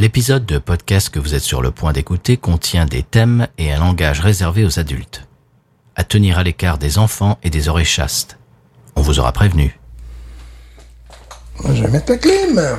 L'épisode de podcast que vous êtes sur le point d'écouter contient des thèmes et un langage réservé aux adultes. À tenir à l'écart des enfants et des oreilles chastes. On vous aura prévenu. Je vais mettre la clim.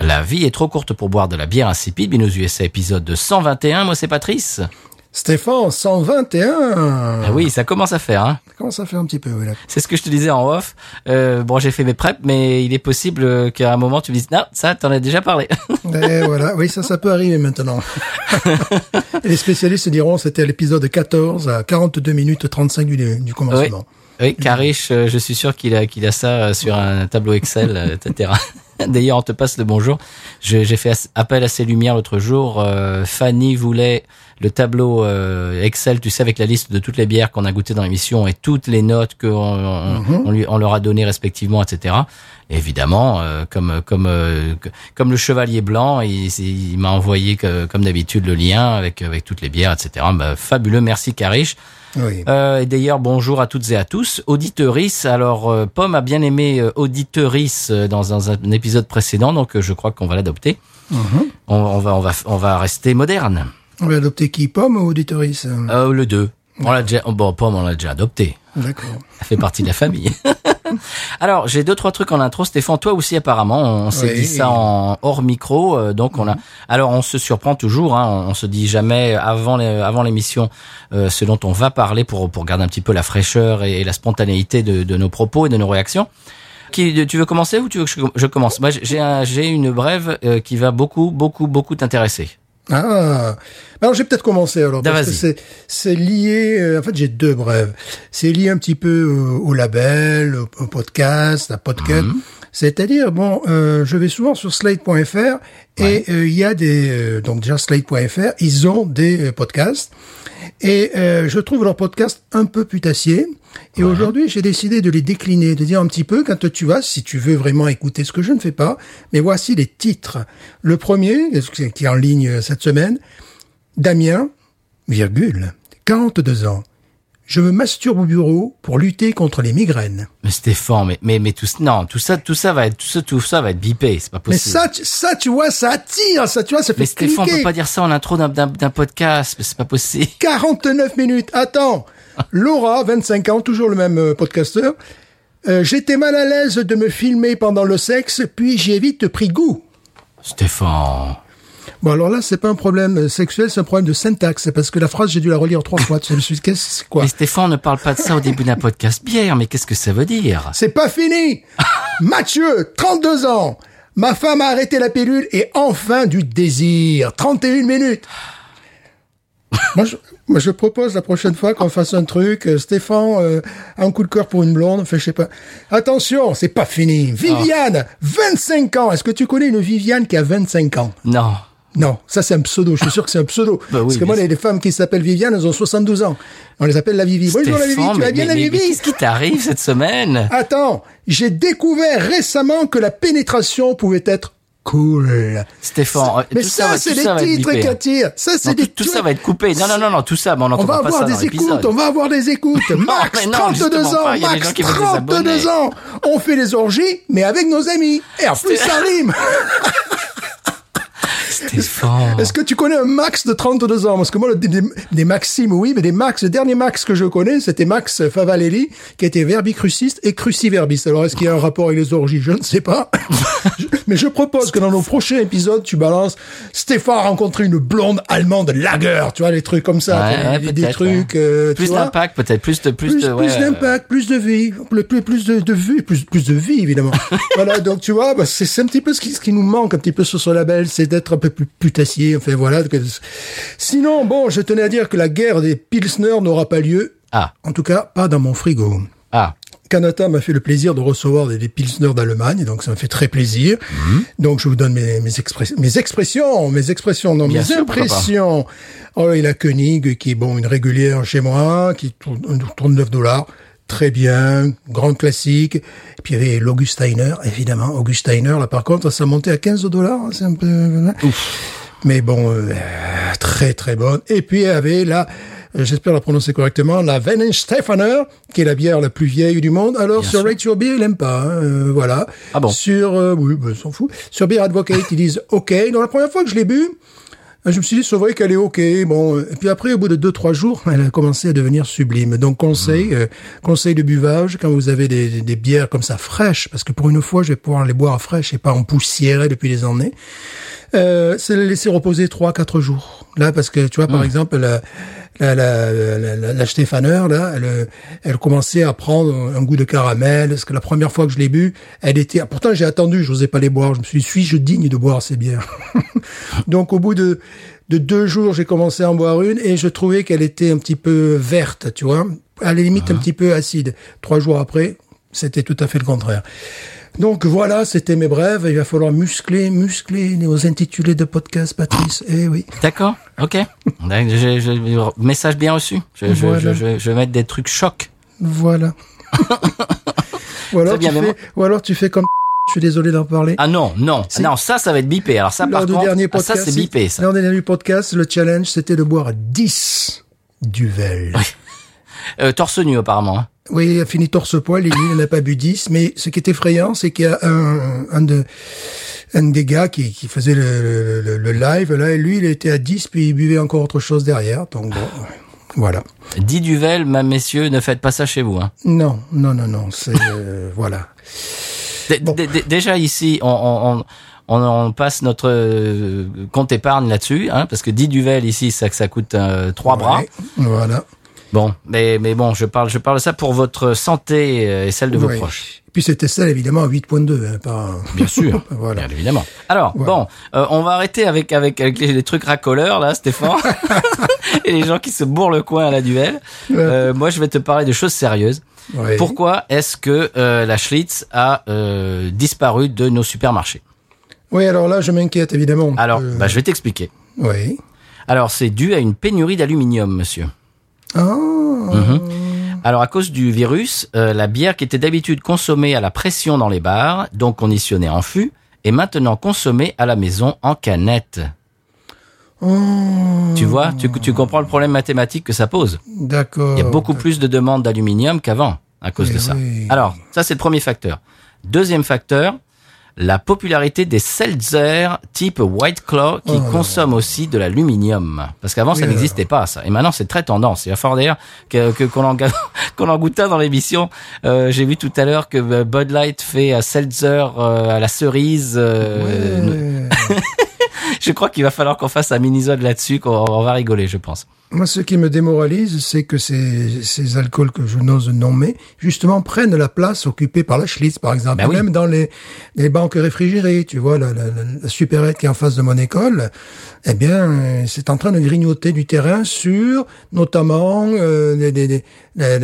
La vie est trop courte pour boire de la bière insipide. Binous USA épisode de 121. Moi, c'est Patrice. Stéphane, 121. Ah oui, ça commence à faire. Hein. Ça fait un petit peu, oui, là. C'est ce que je te disais en off. Euh, bon, j'ai fait mes preps, mais il est possible qu'à un moment tu me dises non, ça, t'en as déjà parlé. Et voilà, oui, ça, ça peut arriver maintenant. Et les spécialistes diront c'était l'épisode 14 à 42 minutes 35 du, du commencement. oui, Karish, euh, je suis sûr qu'il a qu'il a ça euh, sur un tableau Excel, euh, etc. D'ailleurs, on te passe le bonjour. J'ai fait appel à ses lumières l'autre jour. Euh, Fanny voulait le tableau euh, Excel, tu sais, avec la liste de toutes les bières qu'on a goûtées dans l'émission et toutes les notes qu'on on, on lui, on leur a données respectivement, etc. Et évidemment, euh, comme comme euh, comme le chevalier blanc, il, il m'a envoyé que- comme d'habitude le lien avec avec toutes les bières, etc. Bah, fabuleux, merci Karish. Oui. Euh, et d'ailleurs, bonjour à toutes et à tous. Auditeurice, alors euh, Pomme a bien aimé euh, Auditeurice euh, dans, dans un épisode précédent, donc euh, je crois qu'on va l'adopter. on, on va, on va, on va rester moderne. On va adopter qui Pomme ou auditoris Euh, le 2. On l'a déjà, bon, Pomme, on l'a déjà adopté. D'accord. Ça fait partie de la famille. Alors, j'ai deux trois trucs en intro. Stéphane, toi aussi apparemment, on s'est Oui. dit ça en hors micro. euh, donc on a. Alors, on se surprend toujours. Hein, on se dit jamais avant les- avant l'émission euh, ce dont on va parler pour pour garder un petit peu la fraîcheur et, et la spontanéité de, de nos propos et de nos réactions. Qui, tu veux commencer ou tu veux que je, je commence? Moi, j'ai un- j'ai une brève euh, qui va beaucoup beaucoup beaucoup t'intéresser. Ah, alors j'ai peut-être commencé alors Ah, parce que c'est c'est lié. euh, en fait, j'ai deux brèves. C'est lié un petit peu euh, au label, au, au podcast, à podcast. Mhm. C'est-à-dire, bon, euh, je vais souvent sur Slate.fr et euh, il y a des euh, donc déjà Slate.fr, ils ont des euh, podcasts et euh, je trouve leurs podcasts un peu putassiers. Et aujourd'hui, j'ai décidé de les décliner, de dire un petit peu quand tu vas, si tu veux vraiment écouter ce que je ne fais pas. Mais voici les titres. Le premier, qui est en ligne euh, cette semaine, Damien, virgule, 42 ans. Je me masturbe au bureau pour lutter contre les migraines. Mais Stéphane, mais mais mais tout non, tout ça tout ça va être tout ça tout ça va être bipé, c'est pas Mais possible. ça, tu- ça, tu vois, ça attire, ça, tu vois, ça fait Mais Stéphane, on cliquer. peut pas dire ça en intro d'un- d'un d'un podcast, mais c'est pas possible. 49 minutes. Attends. Laura, 25 ans, toujours le même euh, podcasteur. Euh, J'étais mal à l'aise de me filmer pendant le sexe, puis j'ai vite pris goût. Stéphane. Bon, alors là, c'est pas un problème sexuel, c'est un problème de syntaxe. Parce que la phrase, j'ai dû la relire trois fois. Je me suis dit, qu'est-ce quoi? Mais Stéphane ne parle pas de ça au début d'un podcast bière, mais qu'est-ce que ça veut dire? C'est pas fini Mathieu, 32 ans. Ma femme a arrêté la pilule et enfin du désir. 31 minutes. moi, je, moi, je propose la prochaine fois qu'on fasse un truc. euh, Stéphane, euh, un coup de cœur pour une blonde. Enfin, je sais pas. Attention, c'est pas fini. Viviane, 25 ans. Est-ce que tu connais une Viviane qui a 25 ans? Non. non, ça c'est un pseudo. Je suis sûr que c'est un pseudo. Bah oui, Parce que moi, les, les femmes qui s'appellent Viviane, elles ont 72 ans. On les appelle la Vivi. Bonjour la Vivi, tu vas bien mais- la Vivi? qu'est-ce qui t'arrive cette semaine? Attends, j'ai découvert récemment que la pénétration pouvait être cool. Stéphane, euh, Mais tout ça, va- c'est ça va être titres bipé. qui attirent. Ça, c'est des tout, tout ça va être coupé. Non, non, non, non, tout ça, mais on On n'entendra va pas avoir ça dans des écoutes, on va avoir des écoutes. Max, non, 32 justement ans, pas, Max, gens qui vont désabonner. 32 ans. On fait les orgies, mais avec nos amis. Et en plus, ça rime. Stéphane. Est-ce que tu connais un Max de 32 ans? Parce que moi, des, Maximes, oui, mais des Max, le dernier Max que je connais, c'était Max Favalelli, qui était verbicruciste et cruciverbiste. Alors, est-ce qu'il y a un rapport avec les orgies? Je ne sais pas. Mais je propose que dans nos prochains épisodes, tu balances Stéphane a rencontré une blonde allemande lager, tu vois, les trucs comme ça, Ouais, des- ouais, des, trucs... euh, tu Plus d'impact, peut-être, plus de, plus, plus, de, plus ouais, euh, d'impact, plus de vie, plus, plus, plus de, de vue, plus, plus de vie, évidemment. voilà, donc tu vois, bah, c'est c'est un petit peu ce qui, ce qui nous manque un petit peu sur ce label, c'est d'être un peu plus putassier, enfin voilà. Sinon, bon, je tenais à dire que la guerre des Pilsner n'aura pas lieu, Ah, en tout cas pas dans mon frigo. ah. Canada m'a fait le plaisir de recevoir des, des Pilsner d'Allemagne, donc ça me fait très plaisir. Mhm. Donc je vous donne mes, mes, express- mes expressions, mes expressions, non, Bien mes sûr, impressions. Oh, et la Koenig, qui est bon, une régulière chez moi, qui tourne, tourne 9 dollars. Très bien, grande classique. Et puis il y avait l'Augusteiner, évidemment. Augusteiner, là par contre, ça montait à 15 dollars. hein, C'est un peu... Mais bon, euh, très très bonne. Et puis il y avait la, j'espère la prononcer correctement, la Weihenstephaner, qui est la bière la plus vieille du monde. Alors Bien sur. Rate Your Beer, il aime pas. hein, euh, voilà. Ah bon? Sur, euh, oui, ben, s'en fout. Sur Beer Advocate, ils disent OK. Donc la première fois que je l'ai bu, je me suis dit, c'est vrai qu'elle est OK. Bon, et puis après, au bout de deux, trois jours, elle a commencé à devenir sublime. Donc, conseil, euh, conseil de buvage, quand vous avez des, des, des bières comme ça fraîches, parce que pour une fois, je vais pouvoir les boire fraîches et pas en poussière depuis des années, euh, c'est les laisser reposer trois, quatre jours. Là, parce que, tu vois, par exemple, la, la, la, la, la, la là, elle, euh, elle commençait à prendre un goût de caramel, parce que la première fois que je l'ai bu, elle était, pourtant j'ai attendu, je n'osais pas les boire, je me suis dit, suis-je digne de boire ces bières? Donc, au bout de, de deux jours, j'ai commencé à en boire une, et je trouvais qu'elle était un petit peu verte, tu vois, à la limite un petit peu acide. Trois jours après, c'était tout à fait le contraire. Donc voilà, c'était mes brèves. Il va falloir muscler, muscler nos intitulés de podcast, Patrice. Eh oui. D'accord, ok. Je- je- message bien reçu. Je, Voilà. vais mettre des trucs chocs. Voilà. ou, alors bien, tu fais, ou alors tu fais comme je suis désolé d'en parler. Ah non, non, non, ça, ça va être bipé. Alors ça, par Lors du contre, dernier ah, podcast, ça c'est bipé, ça. Lors du dernier podcast, le challenge, c'était de boire 10 duvel. Euh, torse nu, apparemment. hein. Oui, il a fini torse-poil, il il n'a pas bu 10, mais ce qui est effrayant, c'est qu'il y a un, un de, un des gars qui, qui faisait le, le, le live, là, et lui, il était à 10, puis il buvait encore autre chose derrière, donc bon, voilà. Dit Duvel, ma messieurs, ne faites pas ça chez vous. Hein. Non, non, non, non, c'est, euh, voilà. D- Déjà ici, on, on, on, on passe notre euh, compte épargne là-dessus, hein, parce que 10 Duvel ici, ça, ça coûte euh, trois bras. Ouais, voilà. Bon, mais, mais bon, je parle, je parle de ça pour votre santé euh, et celle de vos proches. Et puis c'était ça, évidemment, à 8.2, hein, pas... Bien sûr, Voilà. bien évidemment. Alors, Voilà. bon, euh, on va arrêter avec avec, avec les, les trucs racoleurs là, Stéphane, et les gens qui se bourrent le coin à la duel. Euh, moi, je vais te parler de choses sérieuses. Ouais. Pourquoi est-ce que euh, la Schlitz a euh, disparu de nos supermarchés? Oui, alors là, je m'inquiète, évidemment. Alors, bah, je vais t'expliquer. Oui. Alors, c'est dû à une pénurie d'aluminium, monsieur. Ah, Mhm. Alors, à cause du virus, euh, la bière qui était d'habitude consommée à la pression dans les bars, donc conditionnée en fût, est maintenant consommée à la maison en canette. Oh, Tu vois, tu, tu comprends le problème mathématique que ça pose. d'accord. Il y a beaucoup plus de demandes d'aluminium qu'avant à cause Eh de ça. oui. Alors, ça c'est le premier facteur. Deuxième facteur, la popularité des seltzer type White Claw qui Oh consomment aussi de l'aluminium. Parce qu'avant ça n'existait pas ça. Et maintenant c'est très tendance. Il va falloir d'ailleurs que que- qu'on en, qu'on en goûte un dans l'émission. Euh, J'ai vu tout à l'heure que euh, Bud Light fait un seltzer euh, à la cerise. euh, Ouais. Je crois qu'il va falloir qu'on fasse un mini-zode là-dessus, qu'on on va rigoler, je pense. Moi, ce qui me démoralise, c'est que ces, ces alcools que je n'ose nommer, justement, prennent la place occupée par la Schlitz, par exemple. Ben oui. Même dans les, les banques réfrigérées, tu vois, la, la, la, la supérette qui est en face de mon école, eh bien, c'est en train de grignoter du terrain sur, notamment, euh, les, les, la-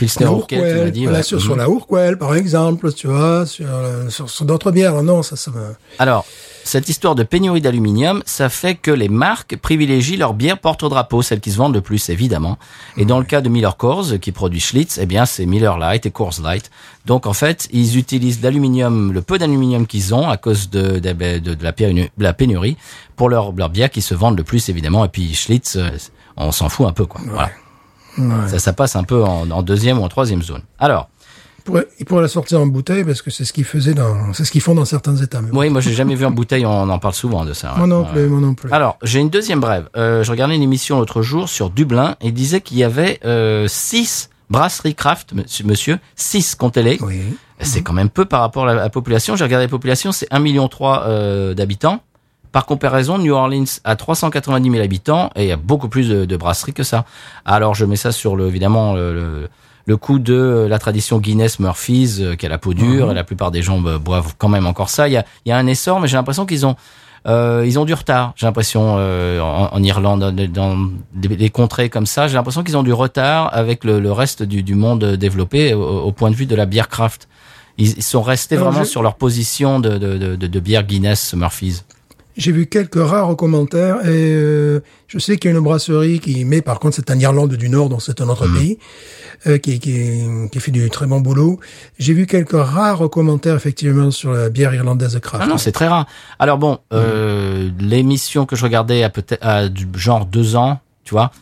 Pilsner Urquell, tu m'as Urquell, dit. voilà, ouais. sur, Mhm. sur la Urquell, par exemple, tu vois, sur, euh, sur, sur d'autres bières. Non, ça, ça me... Alors, cette histoire de pénurie d'aluminium, ça fait que les marques privilégient leurs bières porte-drapeau, celles qui se vendent le plus, évidemment. Et dans le cas de Miller Coors, qui produit Schlitz, eh bien, c'est Miller Light et Coors Light. Donc, en fait, ils utilisent l'aluminium, le peu d'aluminium qu'ils ont à cause de, de, de- de la, pénu- de la pénurie pour leurs leurs bières qui se vendent le plus, évidemment. Et puis, Schlitz, euh, on s'en fout un peu, quoi. Voilà. Ça, ça passe un peu en, en deuxième ou en troisième zone. Alors, Il pourrait, il pourrait la sortir en bouteille parce que c'est ce qu'ils faisaient dans, c'est ce qu'ils font dans certains États. mais bon. Oui, moi j'ai jamais vu en bouteille, on en parle souvent de ça. ouais. Moi non plus, moi non plus. Alors, j'ai une deuxième brève. Euh, je regardais une émission l'autre jour sur Dublin et il disait qu'il y avait euh, six brasseries craft, monsieur, six, comptez-les. Oui. C'est quand même peu par rapport à la, à la population. J'ai regardé la population, c'est 1,3 million euh, d'habitants. Par comparaison, New Orleans a 390 000 habitants et il y a beaucoup plus de, de brasseries que ça. Alors je mets ça sur le, évidemment le, le, le coup de la tradition Guinness Murphy's euh, qui a la peau dure et la plupart des gens euh, boivent quand même encore ça. Il y a, il y a un essor, mais j'ai l'impression qu'ils ont euh, ils ont du retard. J'ai l'impression euh, en, en Irlande, dans, des, des contrées comme ça, j'ai l'impression qu'ils ont du retard avec le, le reste du, du monde développé au, au point de vue de la bière craft. Ils, ils sont restés Alors, vraiment je- sur leur position de, de, de, de bière Guinness Murphy's. J'ai vu quelques rares commentaires et euh, je sais qu'il y a une brasserie qui, mais par contre c'est en Irlande du Nord, donc c'est un autre pays, euh, qui, qui, qui fait du très bon boulot. J'ai vu quelques rares commentaires effectivement sur la bière irlandaise craft. Ah non, c'est très rare. Alors bon, euh, l'émission que je regardais a peut-être a du genre deux ans, tu vois.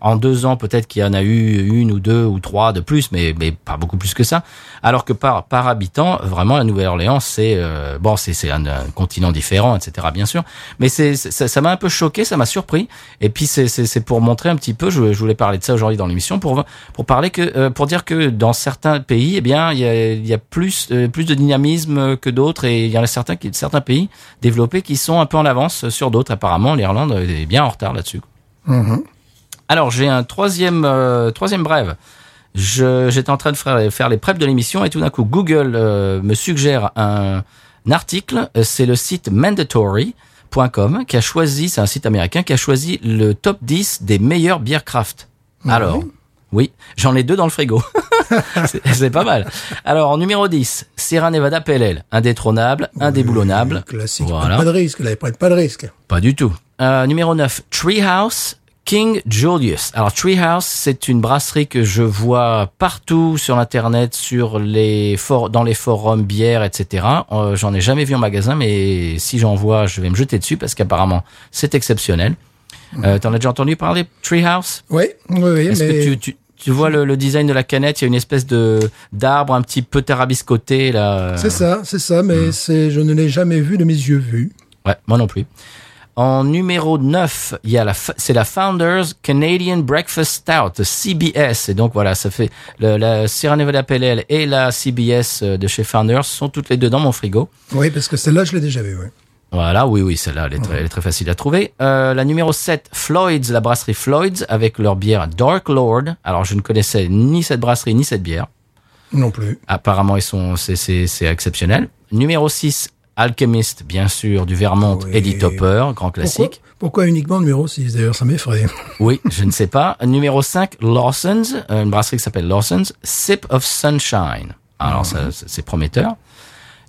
En deux ans, peut-être qu'il y en a eu une ou deux ou trois de plus, mais pas beaucoup plus que ça. Alors que par habitant, vraiment, la Nouvelle-Orléans, c'est euh, bon, c'est un, continent différent, etc. Bien sûr, mais ça m'a un peu choqué, ça m'a surpris. Et puis c'est pour montrer un petit peu. Je, voulais parler de ça aujourd'hui dans l'émission pour pour parler que euh, pour dire que dans certains pays, eh bien, il y a euh, plus de dynamisme que d'autres et il y en a certains certains pays développés qui sont un peu en avance sur d'autres. Apparemment, l'Irlande est bien en retard là-dessus. Mhm. Alors j'ai un troisième euh, troisième brève. Je j'étais en train de faire, faire les preps de l'émission et tout d'un coup Google euh, me suggère un, un article. Euh, C'est le site mandatory.com qui a choisi, c'est un site américain qui a choisi le top 10 des meilleures bières craft. Alors, oui, j'en ai deux dans le frigo. c'est pas mal. Alors, en numéro 10, Sierra Nevada PLL, indétrônable, indéboulonnable. Classique. Voilà. Pas de risque, là, ils prennent pas de risque. Pas du tout. Euh, numéro 9, Treehouse King Julius. Alors Treehouse, c'est une brasserie que je vois partout sur internet, sur les for dans les forums bières, etc. Euh, j'en ai jamais vu en magasin, mais si j'en vois, je vais me jeter dessus parce qu'apparemment c'est exceptionnel. Euh, T'en as déjà entendu parler Treehouse? Oui, oui, oui, Est-ce mais que tu, tu, tu vois le, le design de la canette? Il y a une espèce de d'arbre un petit peu tarabiscoté là. c'est ça, c'est ça, mais c'est, je ne l'ai jamais vu de mes yeux vus. Ouais, moi non plus. En numéro 9, il y a la, c'est la Founders Canadian Breakfast Stout, CBS. Et donc voilà, ça fait le, la Sierra Nevada PLL et la CBS euh, de chez Founders sont toutes les deux dans mon frigo. Oui, parce que celle-là, je l'ai déjà vue, oui. Voilà, oui, oui, celle-là, elle, est très- elle est très facile à trouver. Euh, la numéro 7, Floyd's, la brasserie Floyd's, avec leur bière Dark Lord. Alors, je ne connaissais ni cette brasserie, ni cette bière. Non plus. Apparemment, ils sont, c'est, c'est, c'est exceptionnel. Numéro 6, Alchemist, bien sûr, du Vermont, Oui. Eddie Topper, grand classique. pourquoi uniquement numéro 6 D'ailleurs, ça m'effraie. Oui, je ne sais pas. Numéro 5, Lawson's, euh, une brasserie qui s'appelle Lawson's, Sip of Sunshine. Alors, c'est c'est prometteur.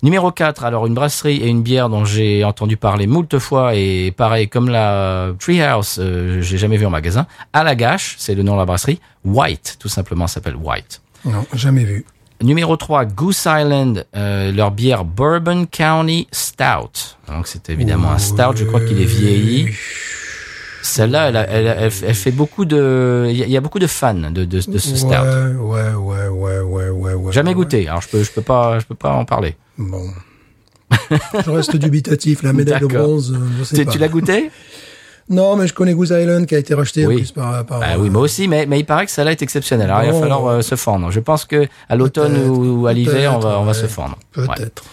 Numéro 4, alors une brasserie et une bière dont j'ai entendu parler moult fois et pareil comme la Treehouse, euh, j'ai jamais vu en magasin. À la gâche, c'est le nom de la brasserie. White, tout simplement, s'appelle White. Non, jamais vu. Numéro 3, Goose Island, euh, leur bière Bourbon County Stout. Donc c'est évidemment un stout, je crois qu'il est vieilli. Celle-là, elle, elle, elle, fait beaucoup de, il y, a- beaucoup de fans de, de, de ce stout. Ouais, ouais, ouais, ouais, ouais, ouais, ouais. Jamais ouais. goûté, alors je peux, je peux pas, je peux pas en parler. Bon. je reste dubitatif. La médaille de bronze, euh, je sais Tu, pas. tu l'as goûté? Non, mais je connais Goose Island qui a été racheté Oui. en plus par. par Bah oui, moi aussi, mais, mais il paraît que celle-là est exceptionnelle. Alors il va falloir euh, se fendre. Je pense que à l'automne ou, à l'hiver, on va, on va ouais. se fendre. Ouais. Peut-être.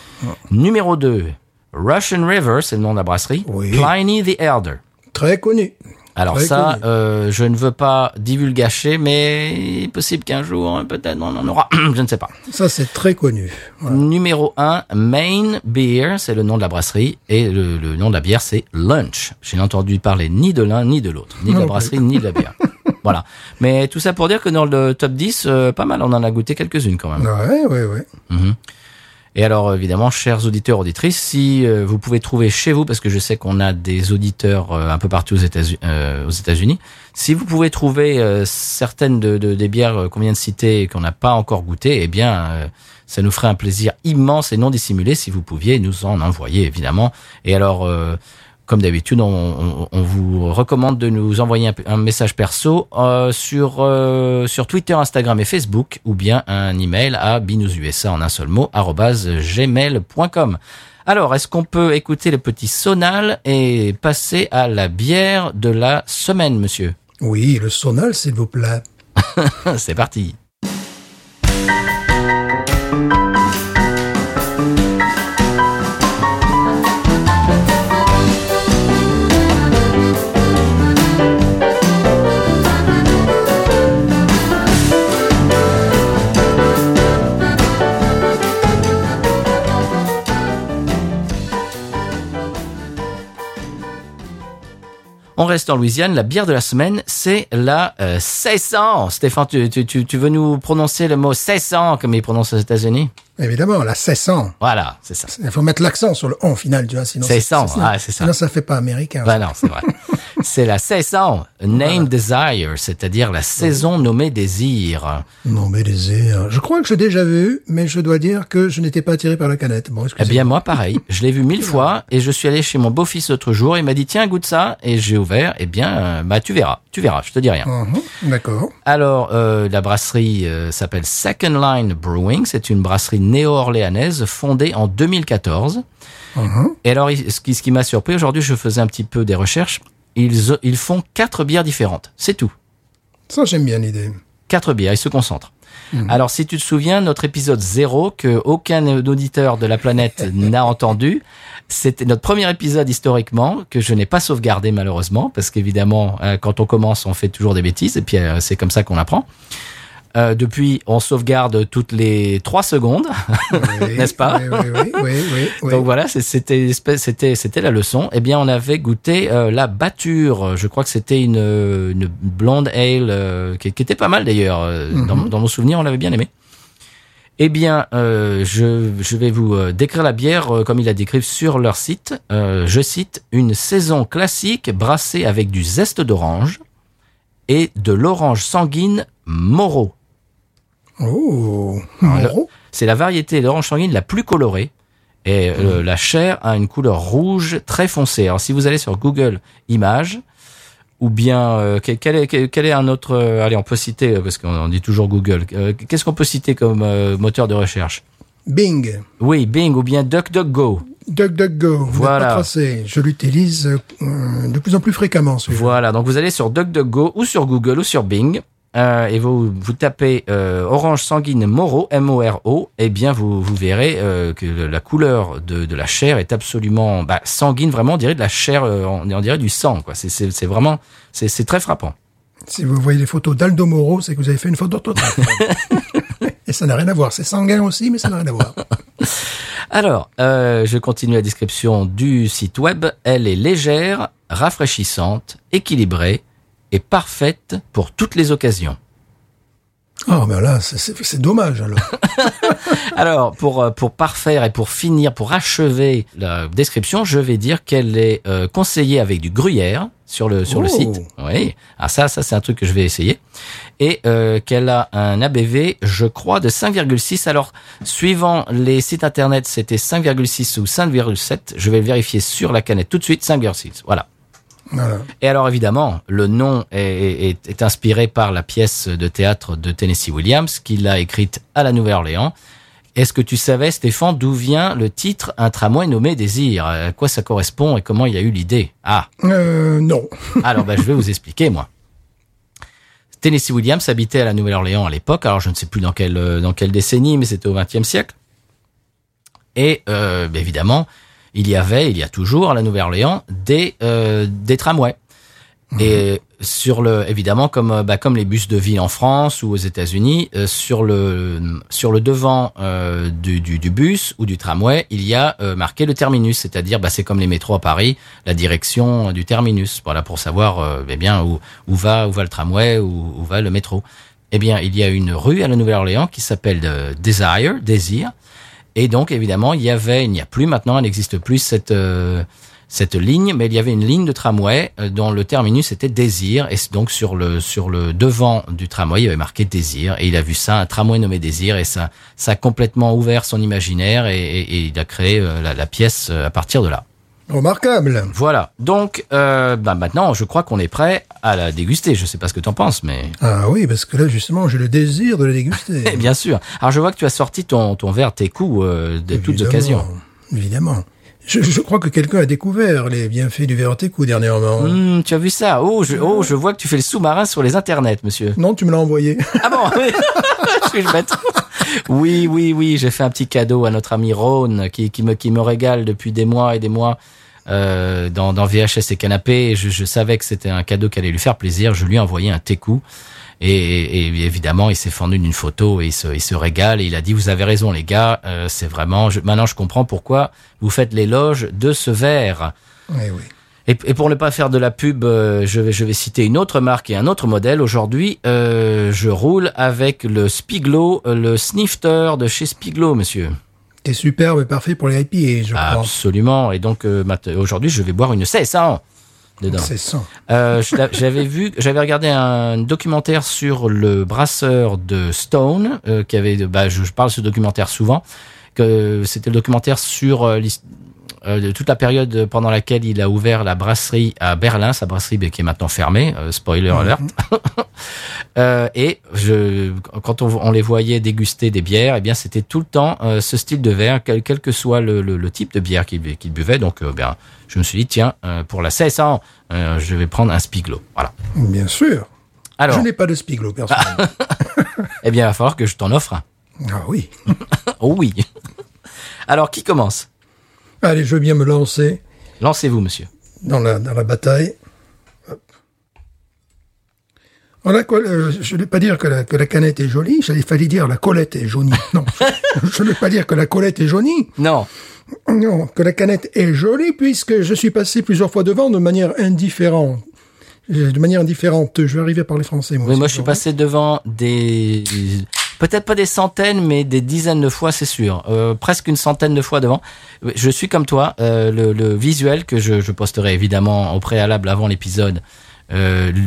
Numéro 2, Russian River, c'est le nom de la brasserie. Oui. Pliny the Elder. Très connu. Alors ça, euh, je ne veux pas divulgacher, mais il est possible qu'un jour, hein, peut-être, on en aura. je ne sais pas. Ça, c'est très connu. Voilà. Numéro 1, Main Beer, c'est le nom de la brasserie, et le, le nom de la bière, c'est Lunch. Je n'ai entendu parler ni de l'un ni de l'autre, ni de la Non brasserie ni de la bière. voilà. Mais tout ça pour dire que dans le top 10, euh, pas mal, on en a goûté quelques-unes quand même. Ouais, ouais, ouais. Mhm. Et alors, évidemment, chers auditeurs, auditrices, si euh, vous pouvez trouver chez vous, parce que je sais qu'on a des auditeurs euh, un peu partout aux États-Unis, euh, États-Unis, si vous pouvez trouver euh, certaines de, de- des bières euh, qu'on vient de citer et qu'on n'a pas encore goûtées, eh bien, euh, ça nous ferait un plaisir immense et non dissimulé si vous pouviez nous en envoyer, évidemment. Et alors, euh, comme d'habitude, on, on- on vous recommande de nous envoyer un, un message perso euh, sur euh, sur Twitter, Instagram et Facebook, ou bien un email à binoususa en un seul mot gmail.com. Alors, est-ce qu'on peut écouter le petit sonal et passer à la bière de la semaine, monsieur? Oui, le sonal, s'il vous plaît. C'est parti. Reste en Louisiane. La bière de la semaine, c'est la euh, 1600. Stéphane, tu, tu, tu, tu veux nous prononcer le mot 1600 comme ils prononcent aux États-Unis? Évidemment, la 1600. Voilà, c'est ça. Il faut mettre l'accent sur le on final, tu vois, sinon... 1600, sinon- ah, c'est ça. Sinon, ça fait pas américain. Bah non, c'est vrai. c'est la 1600, Name Desire, c'est-à-dire la saison nommée désir. Mais désir. Je crois que j'ai déjà vu, mais je dois dire que je n'étais pas attiré par la canette. Bon, Eh bien, moi, pareil. Je l'ai vu mille fois et je suis allé chez mon beau-fils l'autre jour. Il m'a dit, tiens, goûte ça. Et j'ai ouvert. Eh bien, euh, bah, tu verras. Tu verras. Je te dis rien. Mhm, D'accord. Alors, euh, la brasserie euh, s'appelle Second Line Brewing. C'est une brasserie néo-orléanaise fondée en 2014. Mhm. Et alors, ce qui, ce qui m'a surpris aujourd'hui, je faisais un petit peu des recherches. Ils, ils font quatre bières différentes. C'est tout. Ça, j'aime bien l'idée. Quatre bières. Ils se concentrent. Alors, si tu te souviens, notre épisode zéro, que aucun auditeur de la planète n'a entendu, c'était notre premier épisode historiquement que je n'ai pas sauvegardé malheureusement, parce qu'évidemment, euh, quand on commence, on fait toujours des bêtises, et puis euh, c'est comme ça qu'on apprend. Euh, depuis, on sauvegarde toutes les trois secondes, Oui, n'est-ce pas Oui, oui, oui, oui, oui, oui. Donc voilà, c'était c'était c'était la leçon. Eh bien, on avait goûté euh, la batture. Je crois que c'était une, une blonde ale euh, qui, qui était pas mal d'ailleurs. Euh, dans, dans mon souvenir, on l'avait bien aimé. Eh bien, euh, je, je vais vous euh, décrire la bière euh, comme ils la décrivent sur leur site. Euh, je cite une saison classique brassée avec du zeste d'orange et de l'orange sanguine Moro. Oh, Moro. C'est la variété d'orange sanguine la plus colorée. Et euh, la chair a une couleur rouge très foncée. Alors si vous allez sur Google Images, ou bien euh, quel, quel est, quel, est un autre... euh, allez, on peut citer, euh, parce qu'on on dit toujours Google. Euh, Qu'est-ce qu'on peut citer comme euh, moteur de recherche? Bing. Oui, Bing ou bien DuckDuckGo. DuckDuckGo. Vous Voilà. pas tracé. Je l'utilise euh, de plus en plus fréquemment. Voilà, donc vous allez sur DuckDuckGo ou sur Google ou sur Bing. Euh, et vous, vous tapez euh, orange sanguine Moro, M-O-R-O, et bien vous, vous verrez euh, que la couleur de, de la chair est absolument bah, sanguine, vraiment on dirait de la chair, on, on dirait du sang, quoi. C'est- vraiment, c'est très frappant. Si vous voyez les photos d'Aldo Moro, c'est que vous avez fait une faute d'orthographe. Et ça n'a rien à voir. C'est sanguin aussi, mais ça n'a rien à voir. Alors, je continue la description du site web. Elle est légère, rafraîchissante, équilibrée et parfaite pour toutes les occasions. Oh, ben là, c'est dommage, alors. Alors, pour, euh, pour parfaire et pour finir, pour achever la description, je vais dire qu'elle est euh, conseillée avec du gruyère sur le, sur le Oh. site. Oui. Ah, ça, ça, c'est un truc que je vais essayer. Et euh, qu'elle a un ABV, je crois, de 5,6. Alors, suivant les sites internet, c'était 5,6 ou 5,7. Je vais le vérifier sur la canette tout de suite, 5,6. Voilà. Voilà. Et alors évidemment, le nom est, est- est inspiré par la pièce de théâtre de Tennessee Williams qu'il a écrite à la Nouvelle-Orléans. Est-ce que tu savais, Stéphane, d'où vient le titre Un tramway nommé Désir À quoi ça correspond et comment il y a eu l'idée? Ah, Euh, non. alors ben, je vais vous expliquer, moi. Tennessee Williams habitait à la Nouvelle-Orléans à l'époque, alors je ne sais plus dans quelle, euh, dans quelle décennie, mais c'était au XXe siècle. Et euh, ben, évidemment, il y avait, il y a toujours à la Nouvelle-Orléans des, euh, des tramways. Et sur le, évidemment, comme euh, bah, comme les bus de ville en France ou aux États-Unis, euh, sur le sur le devant euh, du, du, du bus ou du tramway, il y a euh, marqué le terminus, c'est-à-dire bah, c'est comme les métros à Paris, la direction du terminus, voilà pour savoir euh, eh bien où où va où va le tramway où, où va le métro. Eh bien, il y a une rue à la Nouvelle-Orléans qui s'appelle Desire, Désir, et donc évidemment il y avait, il n'y a plus maintenant, elle n'existe plus cette euh, cette ligne, mais il y avait une ligne de tramway euh, dont le terminus était Désir, et donc sur le sur le devant du tramway, il y avait marqué Désir, et il a vu ça, un tramway nommé Désir, et ça ça a complètement ouvert son imaginaire, et, il a créé euh, la, pièce à partir de là. Remarquable. Voilà. Donc, euh, bah maintenant, je crois qu'on est prêt à la déguster. Je sais pas ce que t'en penses, mais Ah oui, parce que là, justement, j'ai le désir de la déguster. Eh bien sûr. Alors, je vois que tu as sorti ton, ton verre tes coups euh, de toutes occasions. Évidemment. Je, je crois que quelqu'un a découvert les bienfaits du coups dernièrement. Hum, tu as vu ça? Oh, je, oh, je vois que tu fais le sous-marin sur les internets, monsieur. Non, tu me l'as envoyé. Ah bon? Oui. Je suis bête. Oui, oui, oui. J'ai fait un petit cadeau à notre ami Rhône qui, qui me qui me régale depuis des mois et des mois euh, dans, dans VHS et canapé. Et Je, je savais que c'était un cadeau qui allait lui faire plaisir. Je lui ai envoyé un técou. Et, et- et évidemment, il s'est fendu d'une photo et il se, il se régale. Et il a dit, vous avez raison, les gars. euh, c'est vraiment. Je, maintenant, je comprends pourquoi vous faites l'éloge de ce verre. Eh oui. Et, et pour ne pas faire de la pub, euh, je, vais, je vais citer une autre marque et un autre modèle. Aujourd'hui, euh, je roule avec le Spiglo, le snifter de chez Spiglo, monsieur. T'es superbe et parfait pour les IPA, je crois. Absolument. Et donc, euh, aujourd'hui, je vais boire une 1600 dedans. C'est ça. Euh, j'avais vu, j'avais regardé un documentaire sur le brasseur de Stone, euh, qui avait, bah, je, je parle de ce documentaire souvent, que c'était le documentaire sur euh, de toute la période pendant laquelle il a ouvert la brasserie à Berlin, sa brasserie qui est maintenant fermée, euh, spoiler alert. Euh, et je, quand on, on les voyait déguster des bières, eh bien c'était tout le temps euh, ce style de verre, quel, quel que soit le, le, le type de bière qu'il qu'il buvait. Donc, euh, bien, je me suis dit tiens, euh, pour la 1600, euh, je vais prendre un Spiglo. Voilà. Bien sûr. Alors, Je n'ai pas de Spiglo, personnellement. eh bien, il va falloir que je t'en offre un. ah oui. Oh oui. Alors, qui commence? Allez, je veux bien me lancer Lancez-vous, monsieur. dans la, dans la bataille. Hop. Voilà, quoi, euh, je ne vais pas dire que la, que la canette est jolie, il fallait dire la colette est jaunie. Non, je ne vais pas dire que la colette est jaunie. Non. Non, que la canette est jolie puisque je suis passé plusieurs fois devant de manière indifférente. Euh, De manière indifférente, je vais arriver à parler français. Moi, Oui, moi, je suis passé devant des, peut-être pas des centaines, mais des dizaines de fois, c'est sûr. Euh, presque une centaine de fois devant. Je suis comme toi. euh, le, le visuel que je, je posterai évidemment au préalable avant l'épisode. Euh, le,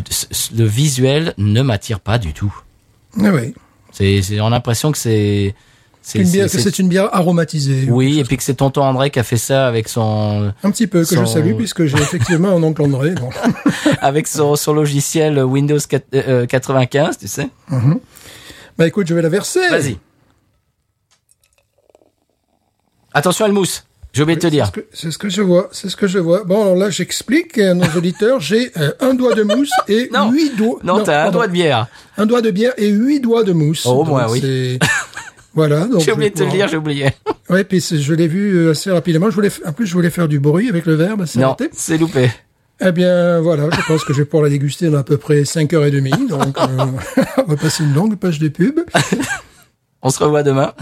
le visuel ne m'attire pas du tout. Ah oui. C'est, c'est, on a l'impression que c'est, c'est, Une bière, que c'est une bière aromatisée. oui, et puis que c'est tonton André qui a fait ça avec son, Un petit peu, que je Sans- salue, puisque j'ai effectivement un oncle André. Avec son, son logiciel Windows 4 euh, 95, tu sais. Bah écoute, je vais la verser. Vas-y. Attention, elle mousse. J'ai oublié de te dire. c'est ce que je vois, c'est ce que je vois. Bon, alors là, j'explique à nos auditeurs, j'ai euh, un doigt de mousse et Non. huit doigts. Non, t'as un doigt de bière. Un doigt de bière et huit doigts de mousse. Oh, au moins, oui. c'est- Voilà. J'ai oublié de je te le vais dire, j'ai oublié. Ouais, puis je l'ai vu euh, assez rapidement. Je voulais, en plus, je voulais faire du bruit avec le verbe. Non, c'est loupé. Eh bien, voilà, je pense que je vais pouvoir la déguster dans à peu près 5h30. Donc, euh, on va passer une longue page de pub. On se revoit demain.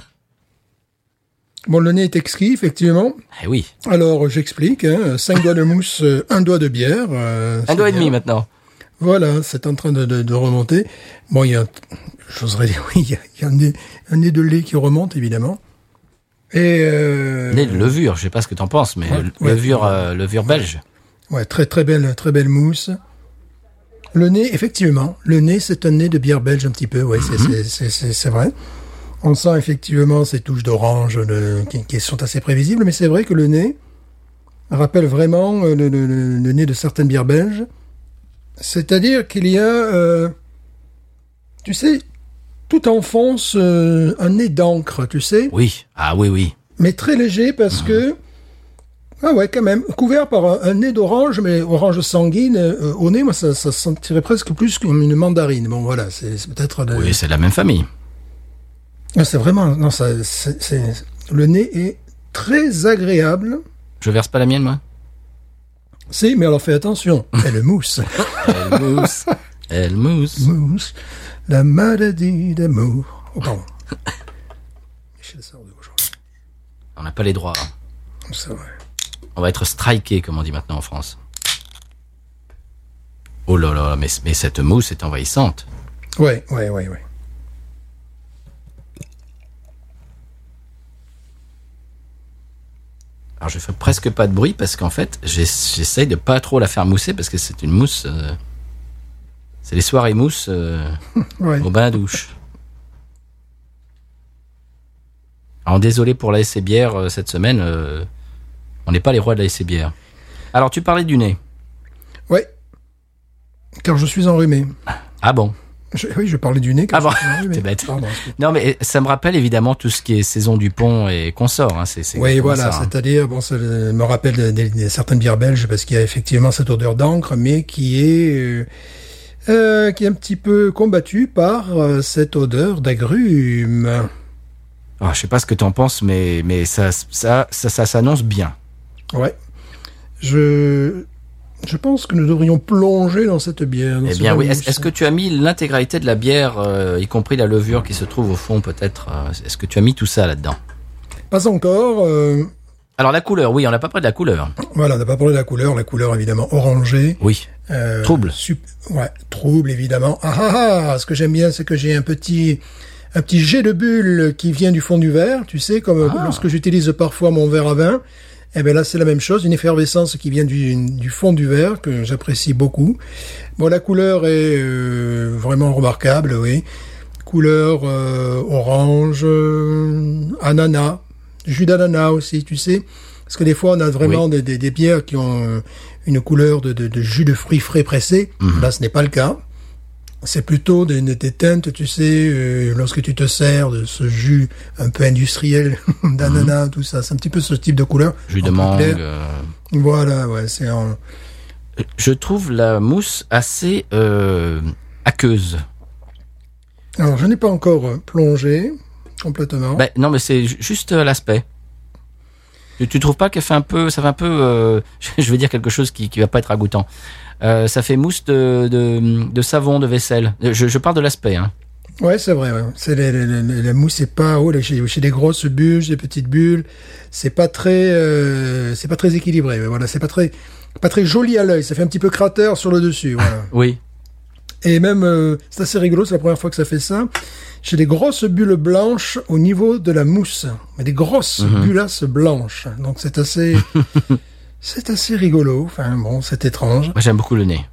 Bon, le nez est exquis, effectivement. Eh oui. Alors, j'explique. Hein, 5 doigts de mousse, euh, un doigt de bière. euh, Un doigt et demi maintenant. Voilà, c'est en train de, de, de remonter. Bon, il y a, j'oserais dire, oui, il y a, il y a un, nez, un nez de lait qui remonte, évidemment. Et, euh, Nez de levure, je sais pas ce que t'en penses, mais Ouais, le- ouais. levure, levure belge. Ouais, très, très belle, très belle mousse. Le nez, effectivement, le nez, c'est un nez de bière belge un petit peu, oui, c'est, c'est, vrai. On sent effectivement ces touches d'orange qui, qui sont assez prévisibles, mais c'est vrai que le nez rappelle vraiment euh, le, le- le- le nez de certaines bières belges. C'est-à-dire qu'il y a, euh, tu sais, tout enfonce euh, un nez d'encre, tu sais, Oui. Ah oui, oui. mais très léger parce que ah ouais quand même couvert par un, un nez d'orange mais orange sanguine euh, au nez moi ça, ça sentirait presque plus comme une mandarine bon voilà c'est peut-être le- Oui, c'est la même famille. Ah, c'est vraiment non ça c'est le nez est très agréable Je verse pas la mienne, moi. c'est mais alors fais attention elle mousse Elle mousse. Elle mousse. mousse la maladie d'amour oh pardon Michel Sardou aujourd'hui On n'a pas les droits. hein. c'est vrai On va être striké, comme on dit maintenant en France. Oh là là, mais, mais cette mousse est envahissante. ouais ouais ouais ouais Alors je fais presque pas de bruit parce qu'en fait, j'ess- j'essaye de pas trop la faire mousser parce que c'est une mousse. euh, c'est les soirées mousse euh, ouais au bain à douche. Alors désolé pour la SC bière euh, cette semaine. euh, on n'est pas les rois de la SC bière. Alors, tu parlais du nez. Ouais. Car je suis enrhumé. Ah bon? Je- oui, je parlais du nez. car Ah bon, je t'es bête. Pardon, Non, mais ça me rappelle évidemment tout ce qui est saison du pont et consort. Hein. C'est, Oui, voilà, hein. c'est-à-dire, bon, ça euh, me rappelle certaines bières belges parce qu'il y a effectivement cette odeur d'encre, mais qui est euh, euh, qui est un petit peu combattue par euh, cette odeur d'agrumes. Ah, je sais pas ce que t'en penses, mais mais ça ça ça, ça s'annonce bien. Ouais. Je je pense que nous devrions plonger dans cette bière. dans Eh bien oui. Est-ce, que tu as mis l'intégralité de la bière, euh, y compris la levure qui se trouve au fond, peut-être euh, Est-ce que tu as mis tout ça là-dedans? Pas encore. euh, Alors la couleur, oui, on n'a pas parlé de la couleur. voilà, on n'a pas parlé de la couleur. La couleur, évidemment, orangée. Oui. Euh, Trouble. sup- ouais, trouble évidemment. Ah ah ah, ce que j'aime bien, c'est que j'ai un petit un petit jet de bulles qui vient du fond du verre, tu sais, comme Ah. lorsque j'utilise parfois mon verre à vin. Eh ben là, c'est la même chose, une effervescence qui vient du, du fond du verre que j'apprécie beaucoup. Bon, la couleur est euh, vraiment remarquable, oui. Couleur euh, orange, euh, ananas, jus d'ananas aussi, tu sais. Parce que des fois, on a vraiment des, des, des bières qui ont euh, une couleur de, de, de jus de fruits frais pressés. Là, ce n'est pas le cas. C'est plutôt des, teintes, tu sais, euh, lorsque tu te sers de ce jus un peu industriel d'ananas, tout ça. C'est un petit peu ce type de couleur. Jus de mangue. euh, Voilà, ouais, c'est en... Je trouve la mousse assez euh, aqueuse. Alors, je n'ai pas encore plongé complètement. Ben, non, mais c'est ju- juste l'aspect. Tu, tu trouves pas qu'elle fait un peu, ça fait un peu, je vais dire quelque chose qui, qui va pas être ragoûtant. Euh, ça fait mousse de, de, de savon, de vaisselle. Je, je parle de l'aspect. Hein. Ouais, c'est vrai. Ouais. C'est la mousse, c'est pas oh, chez, chez des grosses bulles, des petites bulles. C'est pas très, euh, c'est pas très équilibré. mais Voilà, c'est pas très, pas très joli à l'œil. Ça fait un petit peu cratère sur le dessus. Voilà. Oui. Et même, euh, c'est assez rigolo. C'est la première fois que ça fait ça. J'ai des grosses bulles blanches au niveau de la mousse, mais des grosses bullasses blanches. Donc c'est assez, c'est assez rigolo. Enfin bon, c'est étrange. Moi, j'aime beaucoup le nez.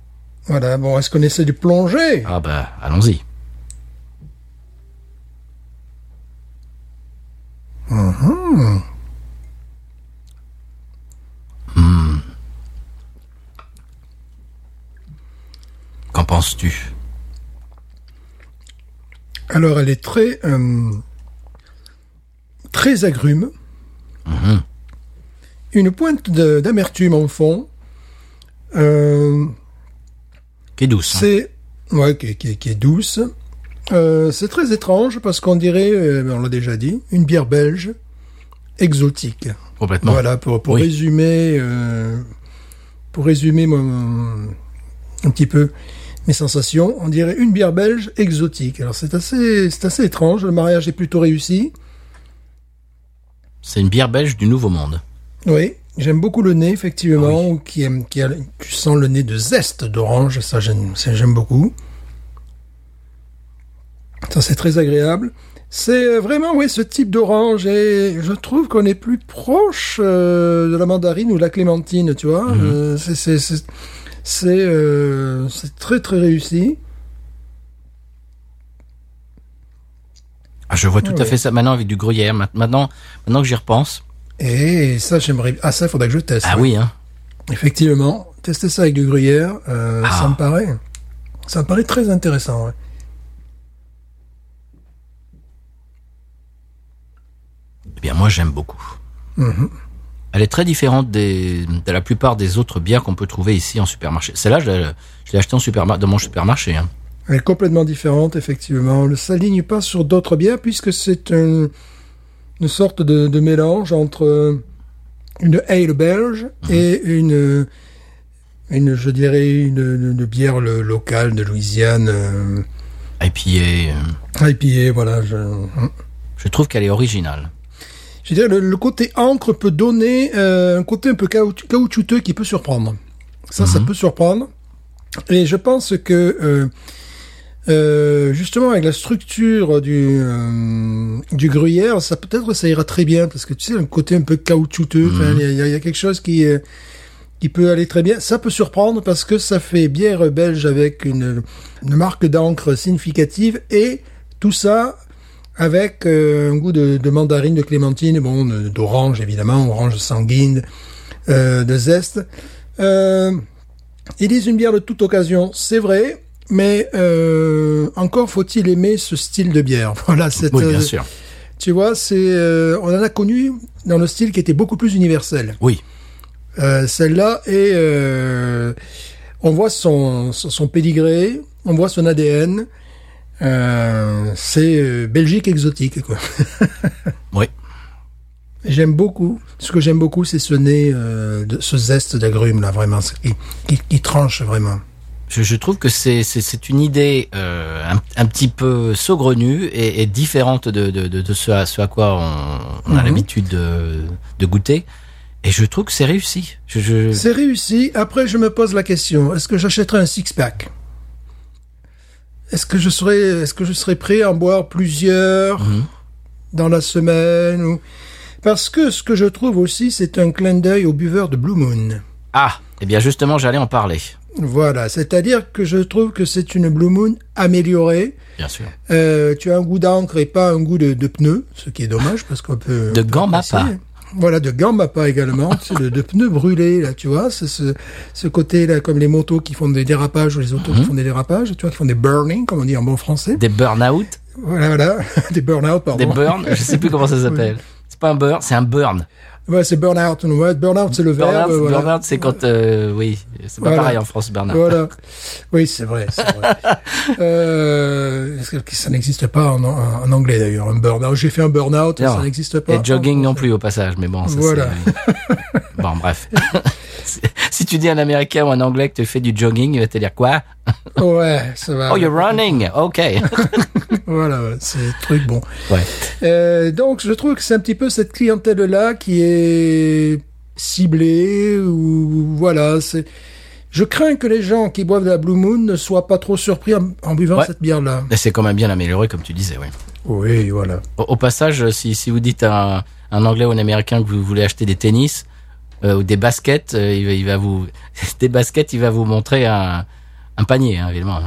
Voilà. Bon, est-ce qu'on essaie de plonger Ah bah, allons-y. Hmm. Qu'en penses-tu? Alors, elle est très, euh, très agrume. Mhm. Une pointe d'amertume en fond. Euh, Qui est douce. hein. c'est, ouais, qui, est- qui est- qui est douce. Euh, c'est très étrange parce qu'on dirait, euh, on l'a déjà dit, une bière belge exotique. Complètement. Voilà, pour, pour Oui. résumer, euh, pour résumer mon- un petit peu mes sensations, on dirait une bière belge exotique. Alors c'est assez, c'est assez étrange. Le mariage est plutôt réussi. C'est une bière belge du Nouveau Monde. Oui, j'aime beaucoup le nez, effectivement, qui, aime- qui a, tu sens le nez de zeste d'orange, ça j'aime, beaucoup. Ça c'est très agréable. C'est euh, vraiment, oui, ce type d'orange, et je trouve qu'on est plus proche euh, de la mandarine ou de la clémentine, tu vois. Euh, c'est, c'est, euh, très très réussi. Ah, je vois tout Ah à ouais. fait ça maintenant avec du gruyère. Ma- Maintenant, maintenant que j'y repense. Et ça, j'aimerais. Ah, ça, il faudrait que je teste. Ah oui, hein. Effectivement, tester ça avec du gruyère, euh, Ah. ça me paraît, ça me paraît très intéressant. ouais. Eh bien, moi, j'aime beaucoup. Mhm. Elle est très différente des, de la plupart des autres bières qu'on peut trouver ici en supermarché. Celle-là, je l'ai, je l'ai achetée en superma- dans mon supermarché. Hein. Elle est complètement différente, effectivement. Elle ne s'aligne pas sur d'autres bières puisque c'est un- une sorte de, de mélange entre euh, une ale belge et une, une, je dirais, une, une bière le- locale de Louisiane, euh, IPA, euh, IPA, voilà. Je, hum. je trouve qu'elle est originale. Je dirais le, le côté encre peut donner euh, un côté un peu caoutch- caoutchouteux qui peut surprendre. Ça, ça peut surprendre. Et je pense que euh, justement avec la structure du euh, du gruyère, ça peut-être ça ira très bien parce que tu sais un côté un peu caoutchouteux. Enfin, il y, a- il y a quelque chose qui euh, qui peut aller très bien. Ça peut surprendre parce que ça fait bière belge avec une, une marque d'encre significative et tout ça avec un goût de, de mandarine, de clémentine, bon, d'orange évidemment, orange sanguine, euh, de zeste. Euh, ils disent une bière de toute occasion, c'est vrai, mais euh, encore faut-il aimer ce style de bière. Voilà, cette, Oui, bien euh, sûr. Tu vois, c'est euh, on en a connu dans le style qui était beaucoup plus universel. Oui. Euh, Celle-là est, on voit son, son son pédigré, on voit son ADN. C'est Belgique exotique, quoi. Oui. J'aime beaucoup. Ce que j'aime beaucoup, c'est ce nez, de, ce zeste d'agrumes là, vraiment, qui, qui tranche vraiment. Je, je trouve que c'est une idée euh, un, un petit peu saugrenue et, et différente de, de, de, de ce, à, ce à quoi on, on a Mhm. l'habitude de, goûter. Et je trouve que c'est réussi. Je, je... C'est réussi. Après, je me pose la question est-ce que j'achèterais un six pack Est-ce que je serais, est-ce que je serais prêt à en boire plusieurs Mhm. dans la semaine ou... Parce que ce que je trouve aussi, c'est un clin d'œil aux buveurs de Blue Moon. Ah, eh bien justement, j'allais en parler. Voilà, c'est-à-dire que je trouve que c'est une Blue Moon améliorée. Bien sûr. Euh, tu as un goût d'encre et pas un goût de, de pneu, ce qui est dommage parce qu'on peut. De Gambappa. apprécier. Voilà, de Gambappa également, tu sais, de, de pneus brûlés, là, tu vois, c'est ce, ce côté-là, comme les motos qui font des dérapages ou les autos Mhm. qui font des dérapages, tu vois, qui font des burning, comme on dit en bon français. Des burn-out, Voilà, voilà, des burn-out, pardon. des burns, je sais plus comment ça s'appelle. C'est pas un burn, c'est un burn. Ouais, c'est burn-out, ouais, burn-out, c'est le verbe. Burnout, voilà. burnout, c'est quand, euh, oui, c'est pas Voilà. pareil en France, burnout. Voilà. Oui, c'est vrai, c'est vrai. euh, ça n'existe pas en, anglais d'ailleurs, un burn-out? J'ai fait un burn-out, ça n'existe pas. Et jogging non plus au passage, mais bon, ça Voilà. bon, bref. si tu dis un américain ou un anglais que tu fais du jogging, il va te dire quoi? Ouais, ça va. Oh, you're running Ok. Voilà, c'est le truc bon. ouais. Euh, donc, je trouve que c'est un petit peu cette clientèle-là qui est ciblée ou voilà, c'est. Je crains que les gens qui boivent de la Blue Moon ne soient pas trop surpris en, en buvant Ouais. cette bière-là. C'est quand même bien amélioré, comme tu disais, oui. Oui, voilà. Au, au passage, si, si vous dites à un, un anglais ou un américain que vous voulez acheter des tennis euh, ou des baskets, euh, il, va, il va vous... Des baskets, il va vous montrer un, un panier, hein, évidemment.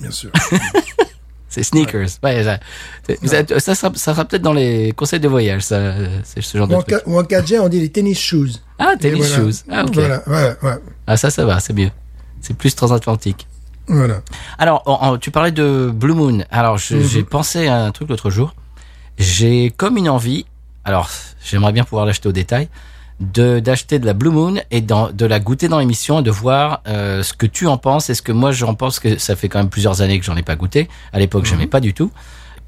Bien sûr. C'est sneakers. Ouais, ça, sera, ça sera peut-être dans les conseils de voyage, ça, ce genre ou, de en, truc. ou en 4G, on dit les tennis shoes. Ah, tennis voilà. shoes. Ah, ok. Voilà. Ah, ça, ça va, c'est mieux. C'est plus transatlantique. Voilà. Alors, tu parlais de Blue Moon. Alors, Mhm. j'ai pensé à un truc l'autre jour. J'ai comme une envie, alors j'aimerais bien pouvoir l'acheter au détail, de d'acheter de la Blue Moon et de la goûter dans l'émission et de voir euh, ce que tu en penses et ce que moi j'en pense, que ça fait quand même plusieurs années que j'en ai pas goûté. À l'époque, j'aimais pas du tout.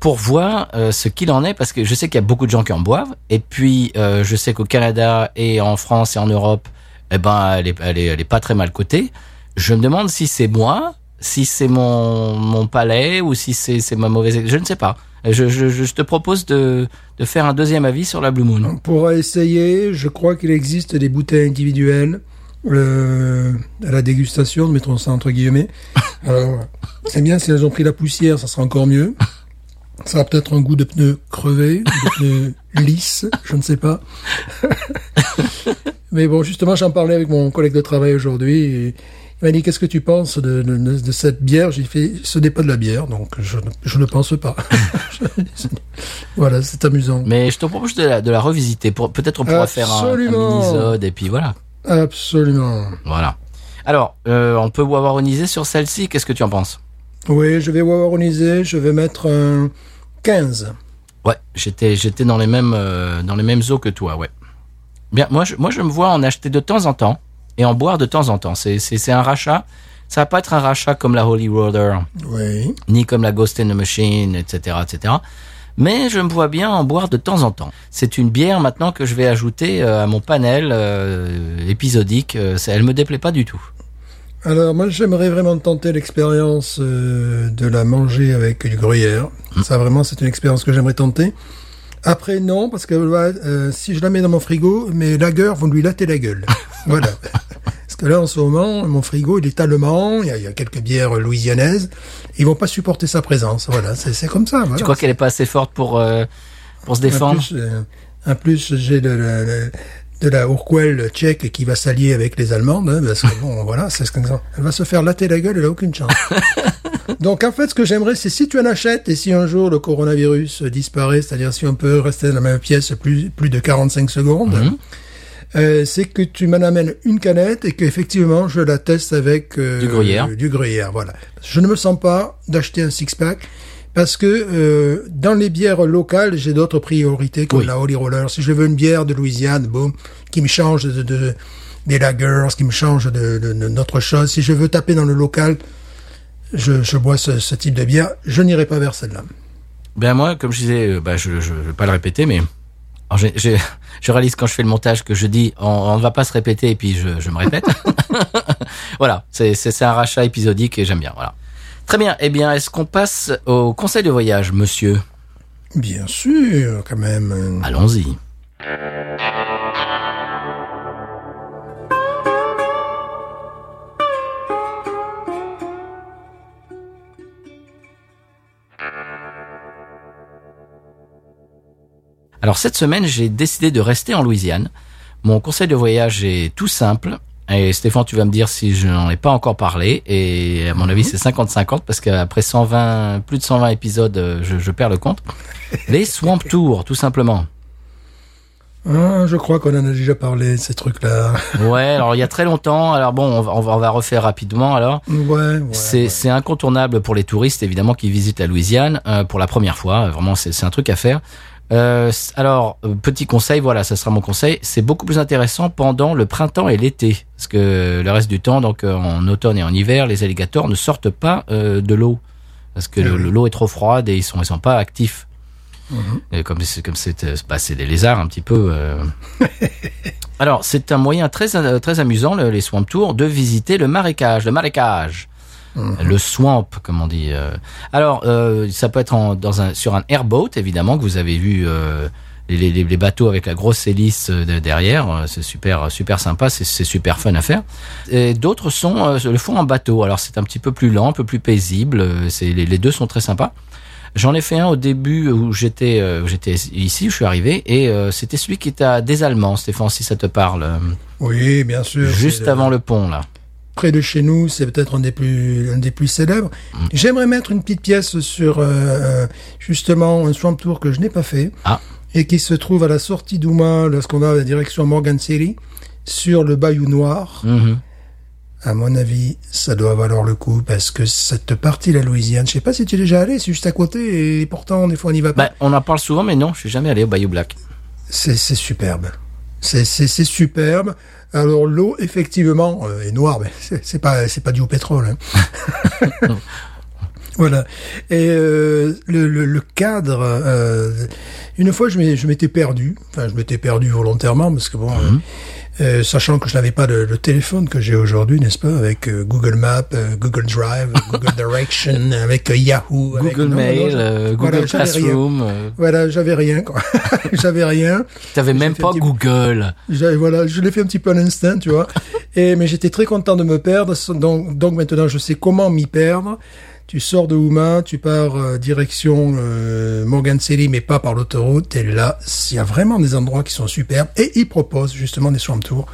Pour voir euh, ce qu'il en est, parce que je sais qu'il y a beaucoup de gens qui en boivent. Et puis, euh, je sais qu'au Canada et en France et en Europe, eh ben, elle est, elle est, elle est pas très mal cotée. Je me demande si c'est moi, si c'est mon, mon palais ou si c'est c'est ma mauvaise. Je ne sais pas. Je, je, je te propose de, de faire un deuxième avis sur la Blue Moon. On pourra essayer. Je crois qu'il existe des bouteilles individuelles euh, à la dégustation, mettons ça entre guillemets. Alors, c'est bien si elles ont pris la poussière, ça sera encore mieux. Ça a peut-être un goût de pneu crevé, de pneu lisse, je ne sais pas. Mais bon, justement, j'en parlais avec mon collègue de travail aujourd'hui. Et il m'a dit qu'est-ce que tu penses de, de, de- de cette bière? J'ai fait ce n'est pas de la bière, donc je, ne- je ne pense pas. voilà, c'est amusant. Mais je te propose de la, de la revisiter. Peut-être on pourra faire un, un mini-sode et puis voilà. Absolument. Voilà. Alors, euh, on peut wawaroniser sur celle-ci. Qu'est-ce que tu en penses? Oui, je vais wawaroniser, je vais mettre un 15. Ouais, j'étais j'étais dans les mêmes euh, dans les mêmes eaux que toi, ouais. Bien, moi je moi je me vois en acheter de temps en temps et en boire de temps en temps. C'est un rachat. Ça va pas être un rachat comme la Holy Roller, Oui. ni comme la Ghost in the Machine, etc., etc. Mais je me vois bien en boire de temps en temps. C'est une bière maintenant que je vais ajouter euh, à mon panel euh, épisodique. Euh, elle me déplaît pas du tout. Alors, moi, j'aimerais vraiment tenter l'expérience euh, de la manger avec du gruyère. Ça, vraiment, c'est une expérience que j'aimerais tenter. Après, non, parce que euh, si je la mets dans mon frigo, mes lagueurs vont lui latter la gueule. voilà. Parce que là, en ce moment, mon frigo, il est allemand, il y a, il y a quelques bières louisianaises. Ils vont pas supporter sa présence. Voilà, c'est comme ça. Voilà. Tu crois qu'elle est pas assez forte pour euh, pour se En défendre? euh, en plus, j'ai de, la- de la Urquell tchèque qui va s'allier avec les Allemandes, hein, parce que bon, voilà, c'est ce que Elle va se faire latter la gueule, elle a aucune chance. Donc, en fait, ce que j'aimerais, c'est si tu en achètes et si un jour le coronavirus disparaît, c'est-à-dire si on peut rester dans la même pièce plus, plus de 45 secondes, Mhm. euh, c'est que tu m'en amènes une canette et qu'effectivement je la teste avec euh, Du gruyère. du gruyère, voilà. Je ne me sens pas d'acheter un six-pack parce que euh, dans les bières locales, j'ai d'autres priorités comme Oui. la Holy Roller. Si je veux une bière de Louisiane, boum, qui me change de, de- des lagers, qui me change de, de, de- d'autre chose. Si je veux taper dans le local, je, je bois ce, ce type de bière. Je n'irai pas vers celle-là. Ben moi, comme je disais, euh, bah, je, je vais pas le répéter, mais je réalise quand je fais le montage que je dis on, on va pas se répéter et puis je, je me répète. voilà, c'est un rachat épisodique et j'aime bien. Voilà. Très bien. Eh bien, est-ce qu'on passe au conseil de voyage, monsieur? Bien sûr, quand même. Allons-y. Alors cette semaine, j'ai décidé de rester en Louisiane. Mon conseil de voyage est tout simple. Et Stéphane, tu vas me dire si je n'en ai pas encore parlé. Et à mon avis, c'est 50-50 parce qu'après 120, plus de 120 épisodes, euh, je, je perds le compte. Les Swamp Tours, tout simplement. Ah, je crois qu'on en a déjà parlé, ces trucs-là. Ouais, alors il y a très longtemps. Alors bon, on va, on refaire rapidement. Alors, Ouais, ouais. c'est ouais. incontournable pour les touristes évidemment qui visitent la Louisiane euh, pour la première fois. Vraiment, c'est un truc à faire. Euh, alors, euh, petit conseil, voilà, ça sera mon conseil. C'est beaucoup plus intéressant pendant le printemps et l'été, parce que le reste du temps, donc euh, en automne et en hiver, les alligators ne sortent pas euh, de l'eau, parce que oui. l'eau est trop froide et ils sont ils sont pas actifs. Mhm. Et comme c'est comme c'est bah, des lézards un petit peu. euh. Alors c'est un moyen très très amusant le- les swamp tours de visiter le marécage, le marécage, Mhm. le swamp comme on dit. euh. Alors euh, ça peut être en, dans un sur un airboat évidemment que vous avez vu. euh, les, les, les bateaux avec la grosse hélice de- derrière, c'est super super sympa, c'est super fun à faire. Et d'autres sont le font en bateau. Alors c'est un petit peu plus lent, un peu plus paisible. C'est les, les deux sont très sympas. J'en ai fait un au début où j'étais ici, où je suis arrivé, et c'était celui qui était à des Allemands, Stéphane, si ça te parle, Oui, bien sûr. juste avant le pont là. Près de chez nous, c'est peut-être un des plus, un des plus célèbres. Mm. J'aimerais mettre une petite pièce sur, euh, euh, justement, un swamp tour que je n'ai pas fait. Ah. Et qui se trouve à la sortie d'Ouma, lorsqu'on va à la direction Morgan City, sur le Bayou Noir. Mhm. À mon avis, ça doit valoir le coup parce que cette partie la Louisiane, je sais pas si tu es déjà allé, c'est juste à côté et pourtant des fois on n'y va pas. Bah, on en parle souvent, mais non, je suis jamais allé au Bayou Black. C'est superbe. C'est superbe. Alors l'eau effectivement euh, est noire, mais c'est pas c'est pas dû au pétrole. hein. voilà. Et euh, le, le, le cadre. euh, une fois, je m'étais perdu. Enfin, je m'étais perdu volontairement parce que bon. euh, euh, sachant que je n'avais pas le, le téléphone que j'ai aujourd'hui, n'est-ce pas, avec euh, Google Maps, euh, Google Drive, Google Direction, avec euh, Yahoo, avec- Google non, non, Mail, voilà, Google rien. Classroom. Voilà, j'avais rien, quoi. j'avais rien. T'avais même pas petit- Google. Voilà, je l'ai fait un petit peu à l'instinct, tu vois. Et mais j'étais très content de me perdre. Donc, donc maintenant, je sais comment m'y perdre. Tu sors de Houma, tu pars euh, direction euh, Morgan City, mais pas par l'autoroute. Et là, il y a vraiment des endroits qui sont superbes. Et ils proposent justement des swamp tours.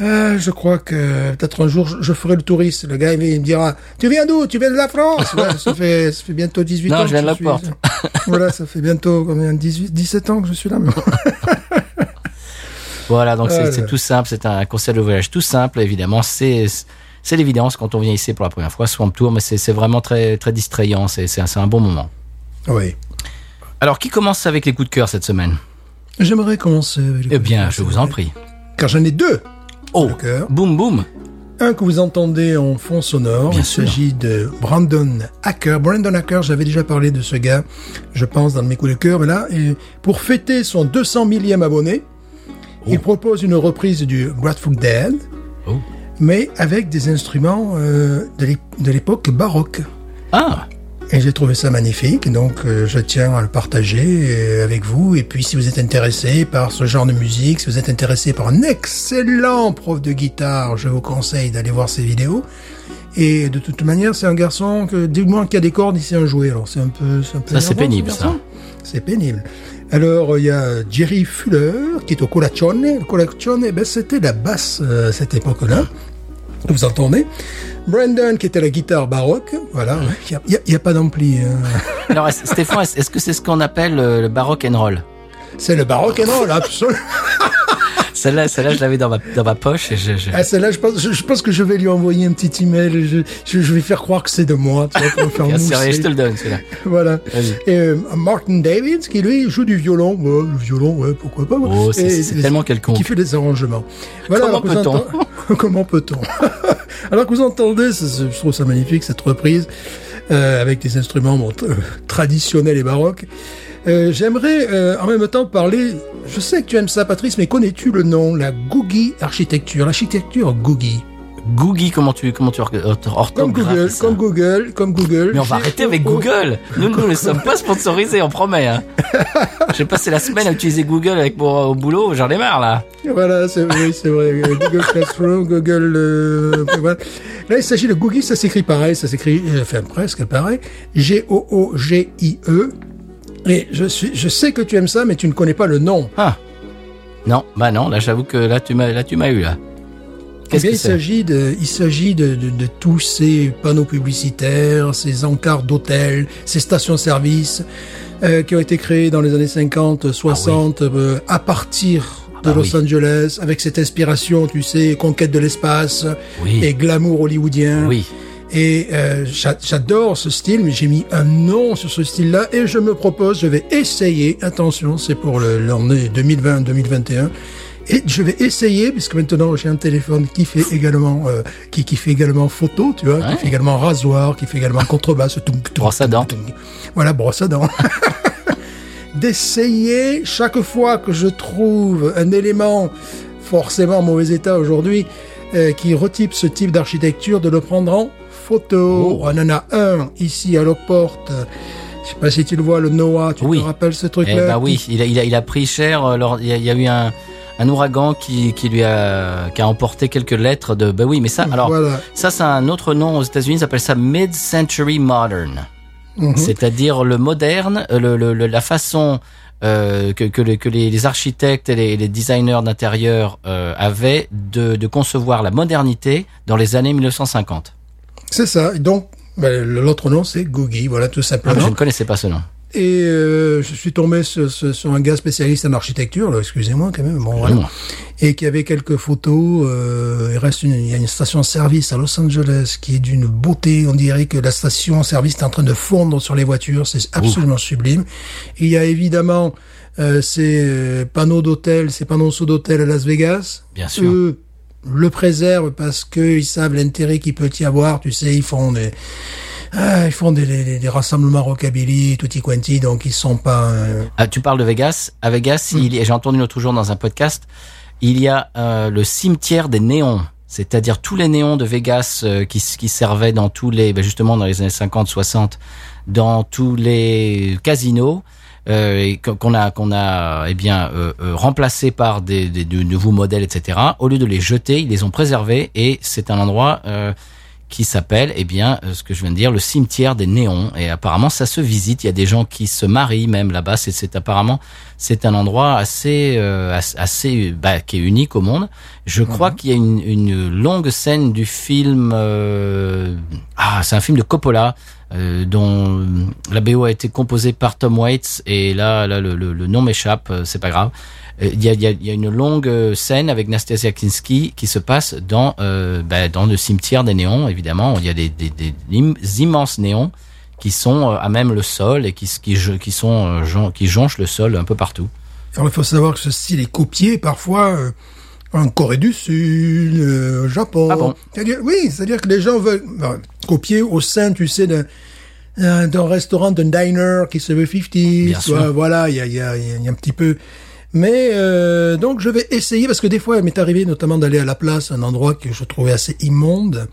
Euh, je crois que peut-être un jour je, je ferai le touriste. Le gars il me dira Tu viens d'où? Tu viens de la France? Ouais, ça, fait, ça fait bientôt 18 Non, ans. je viens de la suis- porte. voilà, ça fait bientôt combien? 18, 17 ans que je suis là. mais- Voilà, donc c'est tout simple, c'est un conseil de voyage tout simple, évidemment. C'est c'est l'évidence quand on vient ici pour la première fois, Swamp Tour, mais c'est vraiment très très distrayant. C'est c'est un, c'est un bon moment. oui. Alors, qui commence avec les coups de cœur cette semaine? J'aimerais commencer avec les Eh bien, je vous en prie. Car j'en ai deux. Oh, boum boum. Un que vous entendez en fond sonore, Bien il s'agit de Brandon Hacker. Brandon Hacker, j'avais déjà parlé de ce gars, je pense, dans mes coups de cœur. Mais là, et pour fêter son 200 millième abonné, il propose une reprise du Grateful Dead, Oh. Mais avec des instruments euh, de l'ép- de l'époque baroque. Ah, Et j'ai trouvé ça magnifique, donc euh, je tiens à le partager euh, avec vous. Et puis si vous êtes intéressé par ce genre de musique, si vous êtes intéressé par un excellent prof de guitare, je vous conseille d'aller voir ses vidéos. Et de toute manière, c'est un garçon que, du moins qu'il y a des cordes, il sait en jouer. Alors c'est un peu, c'est un peu Ça, c'est pénible, ça. C'est pénible. Alors, il y a Jerry Fuller, qui est au Colaccione. Le Colaccione, ben, c'était la basse euh, à cette époque-là. Vous entendez Brandon, qui était à la guitare baroque. Voilà, il n'y a, a pas d'ampli. hein. alors Stéphane, est-ce que c'est ce qu'on appelle euh, le baroque and roll? C'est le baroque non, là, absolument. Celle-là, celle-là, je l'avais dans ma, dans ma poche et je, je- Ah, celle-là, je pense, je, je pense que je vais lui envoyer un petit email. Je, je, je vais faire croire que c'est de moi, tu vois, pour faire Bien sûr, je te le donne, celui-là. Voilà. Et euh, Martin Davids, qui lui joue du violon. Ouais, le violon, ouais, pourquoi pas. Oh, c'est- tellement quelconque. Qui fait des arrangements. Voilà, Comment peut-on Comment peut-on Alors que vous entendez, je trouve ça magnifique, cette reprise, euh, avec des instruments bon, traditionnels et baroques. Euh, J'aimerais euh, en même temps parler, je sais que tu aimes ça Patrice, mais connais-tu le nom, la Googie architecture, l'architecture Googie? Googie, comment tu, comment tu or- Comme Google, ça? comme Google, comme Google. Mais on va arrêter avec Google. Nous, nous ne sommes pas sponsorisés, on promet. Hein. J'ai passé la semaine à utiliser Google avec mon au boulot, j'en ai marre là. Voilà, c'est oui, c'est vrai. euh, Google Classroom, Google. euh, voilà. Là, il s'agit de Googie, ça s'écrit pareil, ça s'écrit, euh, enfin presque pareil. G-O-O-G-I-E. Et je suis, je sais que tu aimes ça, mais tu ne connais pas le nom. Ah. Non, bah non, là j'avoue que là tu m'as là tu m'as eu là. Eh Qu'est-ce bien, que il s'agit de, il s'agit de, de, de tous ces panneaux publicitaires, ces encarts d'hôtels, ces stations-service euh, qui ont été créés dans les années 50, 60, euh, à partir de Ah bah Los oui. Angeles, avec cette inspiration, tu sais, conquête de l'espace Oui. et glamour hollywoodien. Oui. Et euh, j'a- j'adore ce style, mais j'ai mis un nom sur ce style-là et je me propose, je vais essayer, attention, c'est pour l'année 2020-2021, et je vais essayer, puisque maintenant j'ai un téléphone qui fait également, euh, qui, qui fait également photo, tu vois, Ouais. qui fait également rasoir, qui fait également contrebasse, tung, tung, Brosse à tung, dents. Voilà, brosse à dents. D'essayer chaque fois que je trouve un élément forcément en mauvais état aujourd'hui, euh, qui retype ce type d'architecture, de le prendre en photo. Oh. On en a un ici à Lockport. Je sais pas si tu le vois, le Noah. Tu Oui. te rappelles ce Eh truc-là bah oui, il a, il a, il a pris cher. euh, Il y a, il y a eu un, un ouragan qui, qui lui a, qui a emporté quelques lettres de. Bah oui, mais ça, alors Voilà. ça c'est un autre nom aux États-Unis. Ça s'appelle ça mid-century modern. Mhm. C'est-à-dire le moderne, euh, le, le- le- la façon euh, que, que, les, que les, les architectes et les, les designers d'intérieur euh, avaient de, de concevoir la modernité dans les années 1950. C'est ça. Donc, ben, l'autre nom, c'est Googie. Voilà, tout Ah, simplement. je ne connaissais pas ce nom. Et euh, je suis tombé sur, sur- sur un gars spécialiste en architecture, excusez-moi quand même, bon voilà, et qui avait quelques photos. Euh, il reste une, il y a une station-service à Los Angeles qui est d'une beauté. On dirait que la station-service est en train de fondre sur les voitures. C'est absolument sublime. Il y a évidemment euh, ces euh, panneaux d'hôtel, ces panneaux sous d'hôtel à Las Vegas. Bien sûr. Eux le préservent parce qu'ils savent l'intérêt qu'il peut y avoir. Tu sais, ils font des ah, ils font des, des, des rassemblements rockabilly, tutti quanti, donc ils sont pas. euh, Ah, tu parles de Vegas. À Vegas, a- j'ai entendu l'autre jour dans un podcast, il y a euh, le cimetière des néons. C'est-à-dire tous les néons de Vegas euh, qui, servaient dans tous les, ben justement dans les années 50, 60, dans tous les casinos, euh, et qu'on a, qu'on a, eh bien, euh, euh, remplacé par des, des, de nouveaux modèles, etc. Au lieu de les jeter, ils les ont préservés et c'est un endroit euh, qui s'appelle, eh bien, euh, ce que je viens de dire, le cimetière des néons. Et apparemment, ça se visite. Il y a des gens qui se marient même là-bas. C'est, apparemment, c'est un endroit assez, euh, as- assez, bah, qui est unique au monde. Je crois qu'il y a une, une longue scène du film. euh, ah, c'est un film de Coppola. Euh, dont la BO a été composée par Tom Waits et là, là le, nom m'échappe, euh, c'est pas grave. Euh, Il y, a, y a- une longue euh, scène avec Nastasia Kinski qui se passe dans euh, bah, dans le cimetière des néons évidemment il y a des, des, des im- immenses néons qui sont euh, à même le sol et qui qui, sont euh, qui jonchent le sol un peu partout il faut savoir que ce style est copié parfois euh, en Corée du Sud, euh, au Japon. Ah bon C'est-à-dire- Oui, c'est-à-dire que les gens veulent ben, copier au sein, tu sais, d'un d'un- d'un restaurant, d'un diner qui se veut 50, Bien tu vois, sûr. voilà, il y a, il y, a, il y a un petit peu. Mais euh, donc je vais essayer parce que des fois il m'est arrivé notamment d'aller à la place, un endroit que je trouvais assez immonde,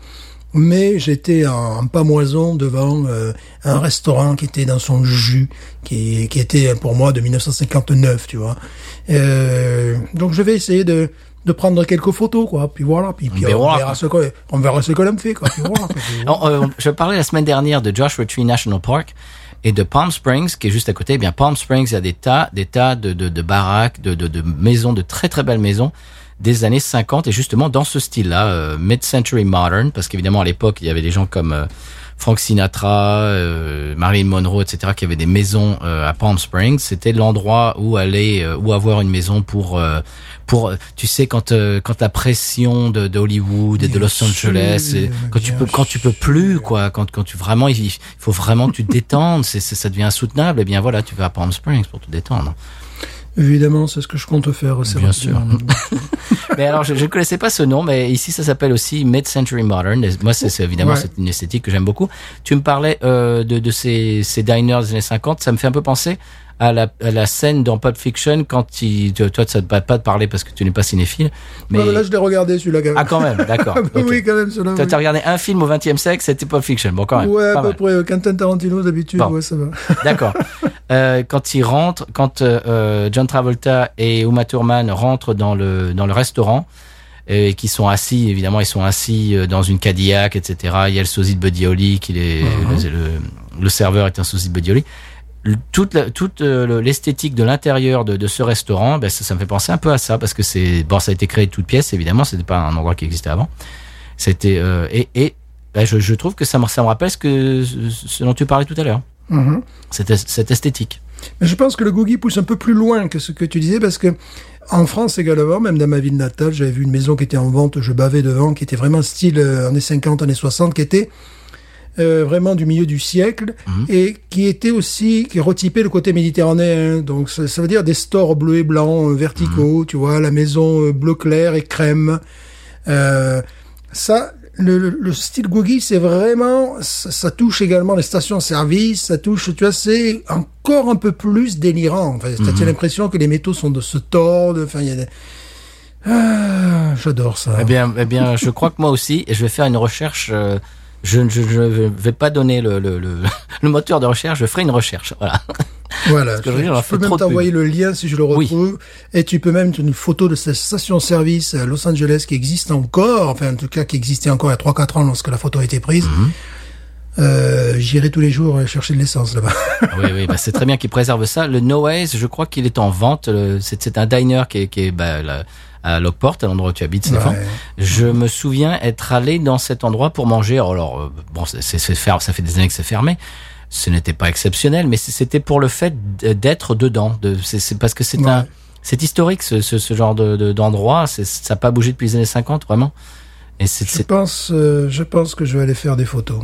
mais j'étais en, en pamoison devant euh, un restaurant qui était dans son jus, qui, qui était pour moi de 1959, tu vois. Euh, donc je vais essayer de de prendre quelques photos quoi puis voilà puis, on, verra ce qu'on on verra ce a fait quoi puis voilà, quoi. Puis voilà. Alors, euh, je parlais la semaine dernière de Joshua Tree National Park et de Palm Springs, qui est juste à côté. Eh bien, Palm Springs, il y a des tas, des tas de, de, de baraques, de, de, de maisons, de très très belles maisons des années 50 et justement dans ce style-là, euh, mid-century modern, parce qu'évidemment à l'époque il y avait des gens comme euh, Frank Sinatra, euh, Marilyn Monroe, etc., qui avaient des maisons euh, à Palm Springs, c'était l'endroit où aller, euh, où avoir une maison pour, euh, pour, tu sais, quand, euh, quand la pression de, de Hollywood et de Los Angeles, et quand tu peux, quand tu peux plus, quoi, quand, quand tu vraiment, il faut vraiment que tu te détendes, c'est, c'est- ça devient insoutenable. Et bien voilà, tu vas à Palm Springs pour te détendre. Évidemment, c'est ce que je compte faire. Bien rapidement. mais alors, je ne connaissais pas ce nom, mais ici, ça s'appelle aussi Mid-Century Modern. Et moi, c'est c'est évidemment Ouais. c'est une esthétique que j'aime beaucoup. Tu me parlais euh, de, de ces, ces diners des années 50. Ça me fait un peu penser à la, à la scène dans Pulp Fiction quand il, toi, ça ne va pas te parler parce que tu n'es pas cinéphile. Mais Ouais, là, je l'ai regardé, celui-là, quand même. ah, quand même, d'accord. Ah, bah. Oui, quand même, celui-là. Toi, oui. t'as regardé un film au XXe siècle, c'était Pulp Fiction. Bon, quand même. Ouais, à peu près. euh, Quentin Tarantino, d'habitude, Bon. ouais, ça va. D'accord. Euh, quand il rentre, quand euh, euh, John Travolta et Uma Thurman rentrent dans le dans le restaurant et qui sont assis, évidemment, ils sont assis euh, dans une Cadillac, etc. Il y a le sosie de Buddy Holly, qui est le, le, le serveur est un sosie de Buddy Holly. Toute la- toute euh, le- l'esthétique de l'intérieur de, de ce restaurant, ben ça, ça me fait penser un peu à ça parce que c'est bon, ça a été créé de toutes pièces, évidemment, c'était pas un endroit qui existait avant. C'était euh, et, et ben, je, je trouve que ça me, ça me rappelle ce que ce dont tu parlais tout à l'heure, Mhm. cette, cette esthétique. Mais je pense que le Googie pousse un peu plus loin que ce que tu disais parce que en France également, même dans ma ville natale, j'avais vu une maison qui était en vente, je bavais devant, qui était vraiment style euh, années 50, années 60, qui était euh, vraiment du milieu du siècle et qui était aussi, qui retypait le côté méditerranéen. Donc ça, ça veut dire des stores bleus et blancs euh, verticaux, tu vois, la maison euh, bleu clair et crème. Euh, ça, le, le- le style Googie, c'est vraiment, ça, ça touche également les stations-service, ça touche, tu vois, c'est encore un peu plus délirant. Enfin, tu as l'impression que les métaux sont de se tordent. Enfin, il y a des... Ah, j'adore ça. Eh bien, eh bien, je crois que moi aussi, et je vais faire une recherche. euh, je ne vais pas donner le, le, le, le moteur de recherche, je ferai une recherche. Voilà. Voilà, que je je, je peux même t'envoyer le lien si je le Oui. retrouve. Et tu peux même une photo de cette station-service à Los Angeles qui existe encore, enfin en tout cas qui existait encore il y a 3-4 ans lorsque la photo a été prise. Euh, J'irai tous les jours chercher de l'essence là-bas. oui, oui, bah, c'est très bien qu'ils préservent ça. Le Noise, je crois qu'il est en vente. C'est un diner qui est, qui est bah, à Lockport, à l'endroit où tu habites, Stéphane. Ouais. Je me souviens être allé dans cet endroit pour manger. Alors, euh, bon, c'est c'est- c'est fer- ça fait des années que c'est fermé. Ce n'était pas exceptionnel, mais c'était pour le fait d'être dedans. De, c'est parce que c'est Ouais. un, c'est historique ce, ce, ce genre de de- d'endroit. C'est ça n'a pas bougé depuis les années 50 vraiment. Et Je pense, euh, je pense que je vais aller faire des photos.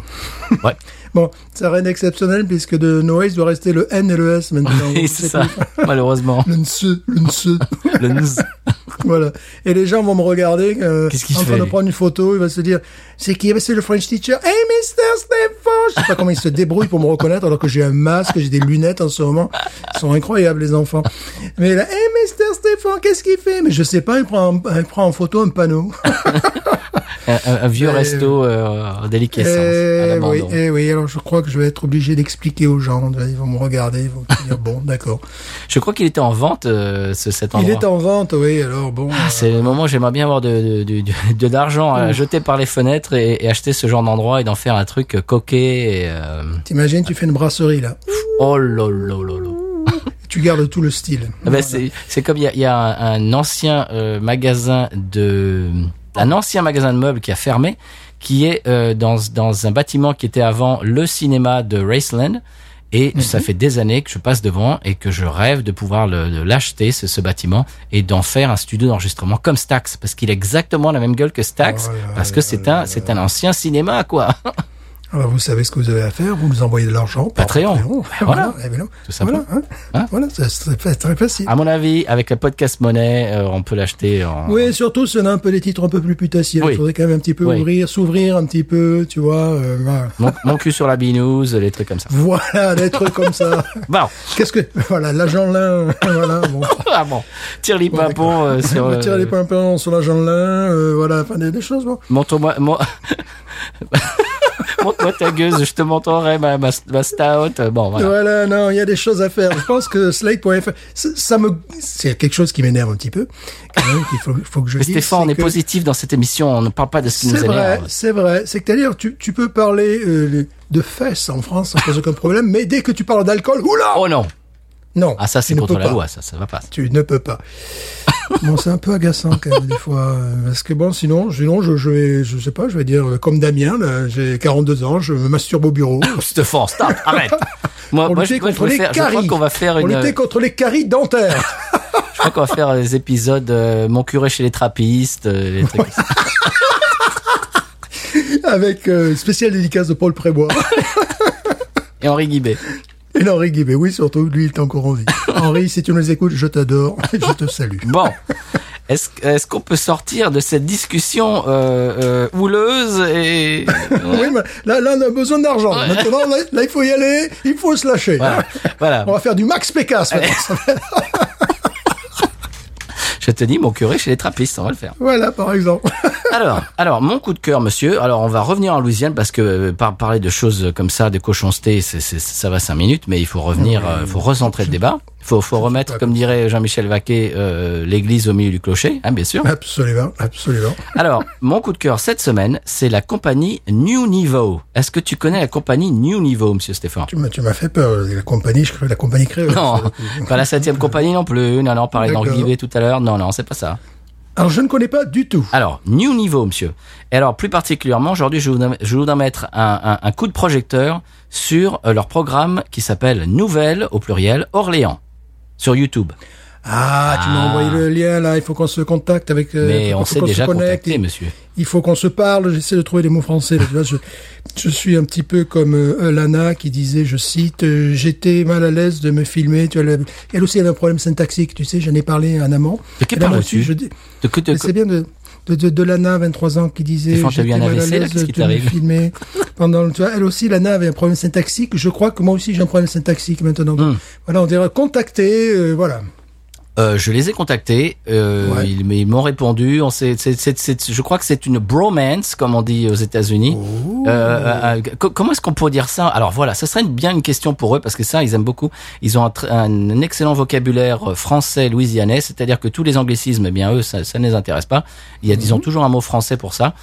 ouais. Bon, ça rien d'exceptionnel puisque de Noël doit rester le N et le S maintenant. Oui, c'est ça. Malheureusement. Le NSE, le NSE. Le nz. voilà. Et les gens vont me regarder euh, Qu'est-ce qu'il en train fait, de prendre une photo. Il va se dire, c'est qui? Eh ben, C'est le French teacher. Hey, Mr. Stéphane Je sais pas comment il se débrouille pour me reconnaître alors que j'ai un masque, j'ai des lunettes en ce moment. Ils sont incroyables, les enfants. Mais là, hey, Mr. Stéphane, qu'est-ce qu'il fait? Mais je sais pas, il prend, en- il prend en photo un panneau. un, vieux Euh, resto euh, en déliquescence. à l'abandon. oui, eh oui, alors je crois que je vais être obligé d'expliquer aux gens. Ils vont me regarder, ils vont me dire, bon, d'accord. Je crois qu'il était en vente euh, ce, cet Il endroit. est en vente, oui, alors bon. Ah, c'est le moment où j'aimerais bien avoir de, de, de, de l'argent à jeter par les fenêtres et, et acheter ce genre d'endroit et d'en faire un truc coquet. Et, euh... T'imagines, tu fais une brasserie, là. Oh là. Tu gardes tout le style. Ah ben, c'est c'est comme il y a, il y a un, un ancien euh, magasin de un ancien magasin de meubles qui a fermé, qui est euh, dans dans un bâtiment qui était avant le cinéma de Raceland. Et ça fait des années que je passe devant et que je rêve de pouvoir l'acheter, ce, ce bâtiment, et d'en faire un studio d'enregistrement comme Stax, parce qu'il a exactement la même gueule que Stax, Oh là parce que c'est un, c'est un ancien cinéma, quoi. Alors, vous savez ce que vous avez à faire, vous nous envoyez de l'argent. Patreon. Voilà, Voilà. Tout simplement. Voilà, hein. Hein voilà c'est c'est très, très facile. À mon avis, avec la podcast monnaie, euh, on peut l'acheter en. Oui, surtout si on a un peu des titres un peu plus putassiers. Oui. Il faudrait quand même un petit peu Oui. ouvrir, s'ouvrir un petit peu, tu vois. euh, voilà. Mon, mon cul sur la binouze, les trucs comme ça. Voilà, des trucs comme ça. Bon, Qu'est-ce que... Voilà, l'agent lin, voilà, bon. ah bon, tire les pimpons euh, sur. Tire euh, les pimpons sur l'agent lin, euh, voilà, enfin, des, des choses, bon. Montre-moi, mon- montre-moi ta gueuse, je te montrerai ma, ma, ma stout. Bon, voilà. Voilà, non, il y a des choses à faire. Je pense que Slate.fr, ça me, c'est quelque chose qui m'énerve un petit peu. Quand même, qu'il faut, faut que je Mais dise, Stéphane, on est que- positif dans cette émission, on ne parle pas de ce qui nous énerve. c'est vrai. C'est que c'est-à-dire, tu, tu peux parler euh, de fesses en France sans pose aucun problème, mais dès que tu parles d'alcool, oula Oh non Non. Ah ça, c'est contre la pas. loi, ça, ça va pas. Tu ne peux pas. Bon, c'est un peu agaçant quand même des fois. euh, Parce que bon, sinon, sinon je, je vais, je sais pas, je vais dire comme Damien, j'ai 42 ans, je me masturbe au bureau. Stéphane, stop, arrête. Moi, Pour moi, lutter je, moi, je je crois qu'on va faire une, lutter contre les caries dentaires. je crois qu'on va faire des épisodes euh, mon curé chez les trappistes, euh, les trucs avec euh, spécial dédicace de Paul Prébois. et Henri Guibet. Et Henri Guibet, oui, surtout, lui, il est encore en vie. Henri, si tu nous écoutes, je t'adore, et je te salue. Bon. Est-ce qu'on peut sortir de cette discussion euh, euh, houleuse et Oui, mais là, là, on a besoin d'argent. Maintenant, là, là, il faut y aller, il faut se lâcher. voilà, voilà. On va faire du Max Pécasse Je te dis mon curé chez les trappistes, on va le faire. voilà, par exemple. Alors, alors mon coup de cœur, monsieur. Alors, on va revenir en Louisiane parce que euh, par, parler de choses comme ça, de cochonceté, c'est, c'est- ça va cinq minutes, mais il faut revenir, euh, faut recentrer le débat. Faut, faut remettre, comme dirait Jean-Michel Vaquet, euh, l'église au milieu du clocher, hein, bien sûr. Absolument, absolument. Alors, mon coup de cœur cette semaine, c'est la compagnie New Niveau. Est-ce que tu connais la compagnie New Niveau, monsieur Stéphane? Tu m'as, tu m'as fait peur. La compagnie, je crois, la compagnie créole. Non, pas la septième compagnie non plus. Non, non, on parlait Guibet tout à l'heure. Non, non, c'est pas ça. Alors, je ne connais pas du tout. Alors, New Niveau, monsieur. Et alors, plus particulièrement, aujourd'hui, je voudrais, je voudrais mettre un, un, un coup de projecteur sur euh, leur programme qui s'appelle Nouvelle, au pluriel, Orléans, sur YouTube. Ah, tu m'as Ah. envoyé le lien, là. Il faut qu'on se contacte avec... euh, Mais on s'est déjà connecte. contacté, monsieur. Il faut qu'on se parle. J'essaie de trouver des mots français. là, je, je suis un petit peu comme euh, Lana qui disait, je cite, euh, j'étais mal à l'aise de me filmer. Tu vois, le- elle aussi avait un problème syntaxique. Tu sais, j'en ai parlé en amont. De moi parles-tu C'est bien de, de, de, de Lana, 23 ans, qui disait j'étais mal à l'aise de me filmer pendant le, tu vois, elle aussi, Lana avait un problème syntaxique. Je crois que moi aussi j'ai un problème syntaxique maintenant. Hmm. Voilà, on dirait contacter, euh, voilà. Euh, je les ai contactés, euh, Ouais. ils, m'ont répondu. On c'est- c'est- c'est- je crois que c'est une bromance, comme on dit aux États-Unis. Euh, euh, euh, co- comment est-ce qu'on pourrait dire ça? Alors voilà, ça serait une- bien une question pour eux parce que ça, ils aiment beaucoup. Ils ont un, excellent vocabulaire français louisianais, c'est-à-dire que tous les anglicismes, eh bien eux, ça, ça ne les intéresse pas. Il y a, ils ont toujours un mot français pour ça.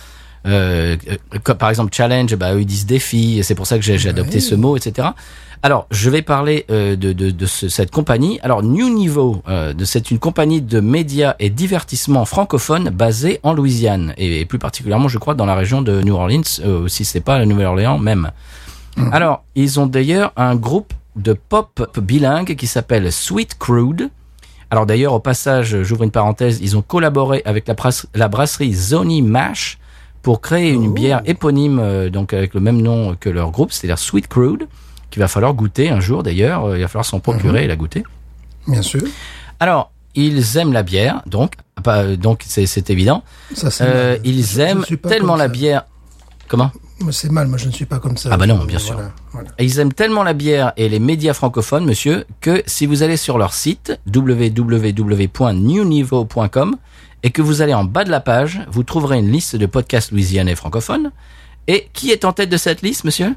Comme par exemple challenge, bah eux ils disent défi, et c'est pour ça que j'ai j'ai adopté ce mot, etc. Alors, je vais parler euh, de, de, de ce- cette compagnie. Alors, New Niveau, euh, c'est une compagnie de médias et divertissement francophone basée en Louisiane et, et plus particulièrement, je crois, dans la région de New Orleans, euh, si c'est pas la Nouvelle-Orléans même. Alors, ils ont d'ailleurs un groupe de pop bilingue qui s'appelle Sweet Crude. Alors d'ailleurs, au passage, j'ouvre une parenthèse, ils ont collaboré avec la, brasse- la brasserie Zony Mash pour créer une bière éponyme, euh, donc avec le même nom que leur groupe, c'est-à-dire Sweet Crude, qu'il va falloir goûter un jour d'ailleurs, euh, il va falloir s'en procurer et la goûter. Bien sûr. Alors, ils aiment la bière, donc, euh, donc c'est, évident. Ça, Euh, ils je aiment tellement la ça. bière. Comment? C'est mal, moi je ne suis pas comme ça. Ah bah non, bien sûr. voilà, voilà. Et Ils aiment tellement la bière et les médias francophones, monsieur, que si vous allez sur leur site www.newniveau.com et que vous allez en bas de la page, vous trouverez une liste de podcasts louisianais francophones. Et qui est en tête de cette liste, monsieur?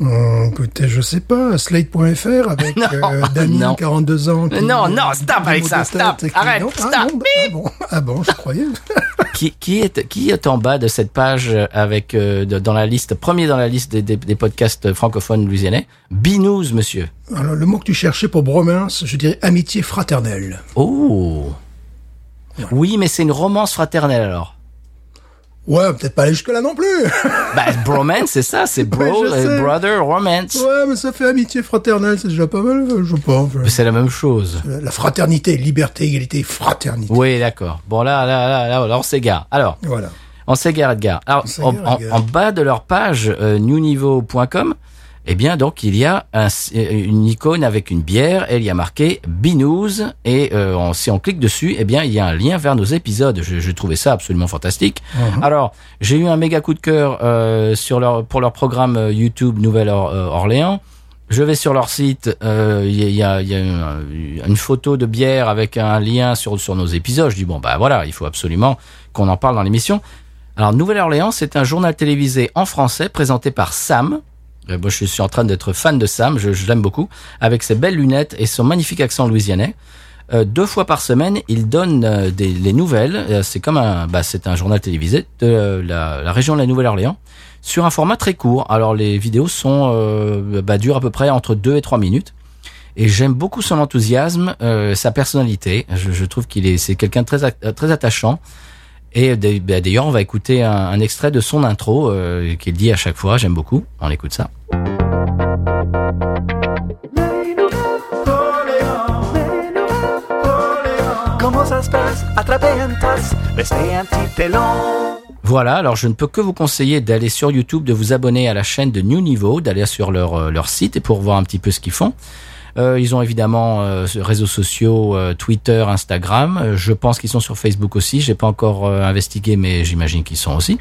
Hum, écoutez, je sais pas, slate.fr avec Non, euh, Dany, non. 42 ans. qui- Non, non, stop avec ça, tête stop, arrête, non, stop, Ah, non, ah bon, ah bon, je croyais. qui, qui, est, qui est en bas de cette page avec euh, dans la liste, premier dans la liste des, des- des podcasts francophones louisianais? Binous, monsieur. Alors, le mot que tu cherchais pour bromance, je dirais amitié fraternelle. Oh Oui, mais c'est une romance fraternelle alors. Ouais, peut-être pas aller jusque-là non plus. Bah, bromance, c'est ça, c'est bro, Ouais, euh, brother, romance. ouais, mais ça fait amitié fraternelle, c'est déjà pas mal, je pense. C'est la même chose. La fraternité, liberté, égalité, fraternité. Oui, d'accord. Bon, là, là, là, là, là, on s'égare. Alors, Voilà. on s'égare, Edgar. Alors, en bas de leur page euh, newniveau.com, eh bien, donc, il y a un- une icône avec une bière et il y a marqué Binous. Et euh, on- si on clique dessus, eh bien, il y a un lien vers nos épisodes. Je, je trouvais ça absolument fantastique. Alors, j'ai eu un méga coup de cœur euh, sur leur, pour leur programme euh, YouTube Nouvelle-Orléans. Je vais sur leur site, euh, il y y a- il y a une, une photo de bière avec un lien sur, sur nos épisodes. Je dis bon bah voilà, il faut absolument qu'on en parle dans l'émission. Alors Nouvelle-Orléans, c'est un journal télévisé en français présenté par Sam. Euh, moi, je suis en train d'être fan de Sam, je, je l'aime beaucoup, avec ses belles lunettes et son magnifique accent louisianais. Euh, deux fois par semaine, il donne euh, des, les nouvelles. Euh, c'est comme un, bah, c'est un journal télévisé de la, la région de la Nouvelle-Orléans sur un format très court. Alors les vidéos sont bah, durent à peu près entre 2 et 3 minutes. Et j'aime beaucoup son enthousiasme, sa personnalité. Je, je trouve qu'il est, c'est quelqu'un de très, très attachant. Et d- bah, d'ailleurs, on va écouter un, un extrait de son intro euh, qu'il dit à chaque fois. J'aime beaucoup. On écoute ça. Comment ça se passe? Attraper une tasse, rester un petit peu long. Voilà, alors je ne peux que vous conseiller d'aller sur YouTube, de vous abonner à la chaîne de New Niveau, d'aller sur leur, euh, leur site et pour voir un petit peu ce qu'ils font. Euh, ils ont évidemment euh, réseaux sociaux, euh, Twitter, Instagram. Je pense qu'ils sont sur Facebook aussi. J'ai pas encore euh, investigué, mais j'imagine qu'ils sont aussi.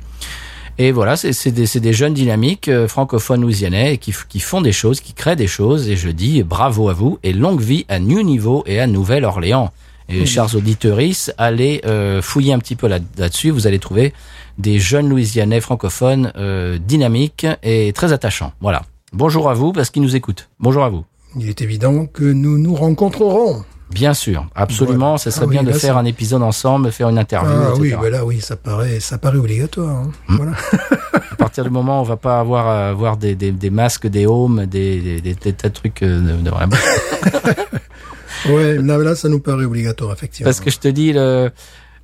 Et voilà, c'est des, des jeunes dynamiques euh, francophones louisianais qui, qui font des choses, qui créent des choses. Et je dis bravo à vous et longue vie à New Niveau et à Nouvelle-Orléans. Et chers auditeurs, allez euh, fouiller un petit peu là- là-dessus. vous allez trouver des jeunes Louisianais francophones euh, dynamiques et très attachants. Voilà. Bonjour à vous parce qu'ils nous écoutent. Bonjour à vous. Il est évident que nous nous rencontrerons. Bien sûr, absolument. Voilà. Ce serait Ah oui, bien de là, faire un épisode ensemble, faire une interview, Ah etc. oui, voilà, oui, ça paraît, ça paraît obligatoire. hein. Hmm. Voilà. À partir du moment où on va pas avoir avoir des, des, des masques, des homes, des, des, des, des tas de trucs euh, de, de vraiment. Ouais, là, là, ça nous paraît obligatoire, effectivement. Parce que je te dis, le,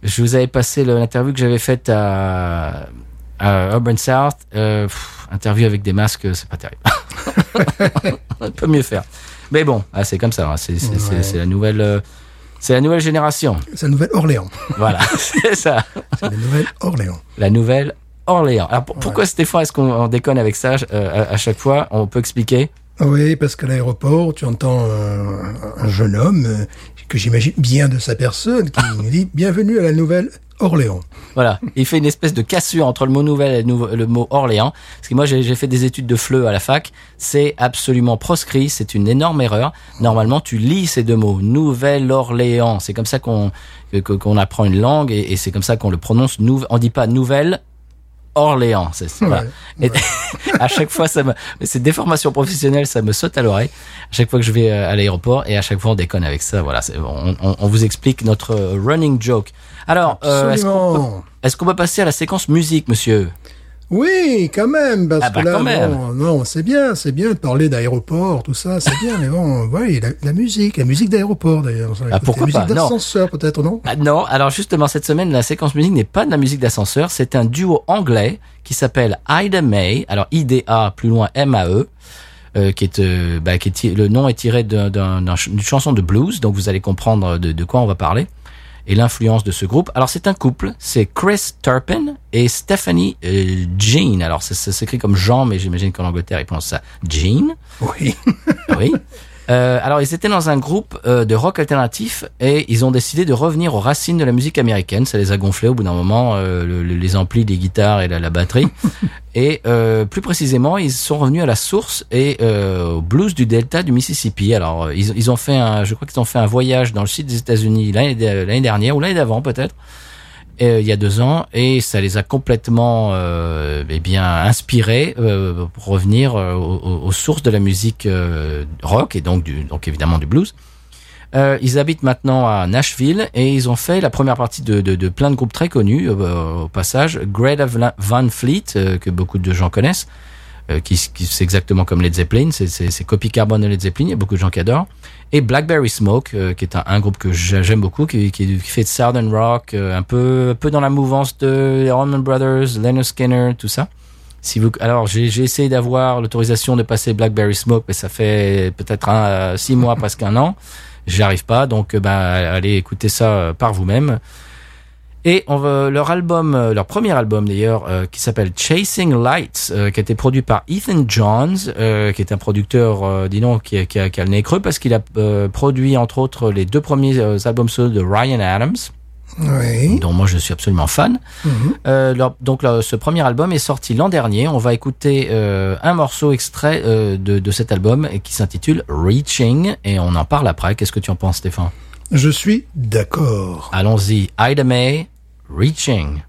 je vous avais passé l'interview que j'avais faite à, à Urban South. Euh, pff, interview avec des masques, c'est pas terrible. on peut mieux faire. Mais bon, ah, c'est comme ça. hein. C'est Ouais. la nouvelle. euh, c'est la nouvelle génération. C'est la nouvelle Orléans. Voilà, c'est ça. C'est la nouvelle Orléans. La nouvelle Orléans. Alors pour- pourquoi Stéphane est-ce qu'on on déconne avec ça euh, à, à chaque fois On peut expliquer Oui, parce qu'à l'aéroport, tu entends un, un jeune homme euh, que j'imagine bien de sa personne qui nous dit Bienvenue à la nouvelle Orléans. Voilà, il fait une espèce de cassure entre le mot nouvelle et le, mot Orléans. Parce que moi, j'ai fait des études de FLE à la fac. C'est absolument proscrit, c'est une énorme erreur. Normalement, tu lis ces deux mots, Nouvelle-Orléans. C'est comme ça qu'on apprend une langue et, et c'est comme ça qu'on le prononce. On dit pas Nouvelle. Orléans, c'est voilà. Et à chaque fois, ça me, c'est des formations professionnelles, ça me saute à l'oreille. À chaque fois que je vais euh, à l'aéroport et à chaque fois on déconne avec ça. Voilà, c'est- on, on- on vous explique notre euh, running joke. Alors, euh, est-ce qu'on peut, Absolument. est-ce qu'on peut passer à la séquence musique, monsieur? Oui, quand même, parce Ah bah, que là, même. bon, non, c'est bien, c'est bien de parler d'aéroport, tout ça, c'est bien, mais bon, oui, la, la musique, la musique d'aéroport d'ailleurs. Ah, pourquoi musique pas, non. d'ascenseur peut-être, non? Ah, Non, alors justement, cette semaine, la séquence musique n'est pas de la musique d'ascenseur, c'est un duo anglais qui s'appelle Ida May, alors IDA plus loin M-A-E, euh, qui est, euh, bah, qui est le nom est tiré d'une chanson de blues, donc vous allez comprendre de, de quoi on va parler et l'influence de ce groupe. Alors c'est un couple, c'est Chris Turpin et Stephanie euh, Jean. Alors ça, ça s'écrit comme Jean, mais j'imagine qu'en Angleterre ils prononcent ça Jean. Oui. Oui. Euh, alors, ils étaient dans un groupe euh, de rock alternatif et ils ont décidé de revenir aux racines de la musique américaine. Ça les a gonflés au bout d'un moment, euh, le- le- les amplis, les guitares et la, la batterie. et euh, plus précisément, ils sont revenus à la source et euh, au blues du delta du Mississippi. Alors, euh, ils, ils ont fait un, je crois qu'ils ont fait un voyage dans le sud des États-Unis l'année dernière ou l'année d'avant peut-être euh, il y a deux ans et ça les a complètement euh, eh bien inspirés euh, pour revenir aux, sources de la musique rock et donc du donc évidemment du blues. Ils habitent maintenant à Nashville et ils ont fait la première partie de, de, plein de groupes très connus au passage. Greta Van- Van Fleet que beaucoup de gens connaissent, euh, qui, qui c'est exactement comme Led Zeppelin, c'est copie carbone de Led Zeppelin, il y a beaucoup de gens qui adorent. Et Blackberry Smoke, euh, qui est un, un groupe que j'a- j'aime beaucoup, qui, qui, qui fait de Southern Rock, euh, un peu, un peu dans la mouvance de les Allman Brothers, Leonard Skinner, tout ça. Si vous, alors j'ai essayé d'avoir l'autorisation de passer Blackberry Smoke, mais ça fait peut-être un, euh, six mois, presque un an. J'y arrive pas, donc euh, ben allez écouter ça par vous-même. Et on leur album, euh, leur premier album d'ailleurs, euh, qui s'appelle Chasing Lights, euh, qui a été produit par Ethan Johns, euh, qui est un producteur, dis donc, qui, a- qui, a, qui a le nez creux parce qu'il a produit entre autres les deux premiers albums solo de Ryan Adams, Oui. dont moi je suis absolument fan. Euh, leur- donc leur- ce premier album est sorti l'an dernier. On va écouter euh, un morceau extrait euh, de, de cet album qui s'intitule Reaching et on en parle après. Qu'est-ce que tu en penses, Stéphane? Je suis d'accord. Allons-y, Ida May, Reaching.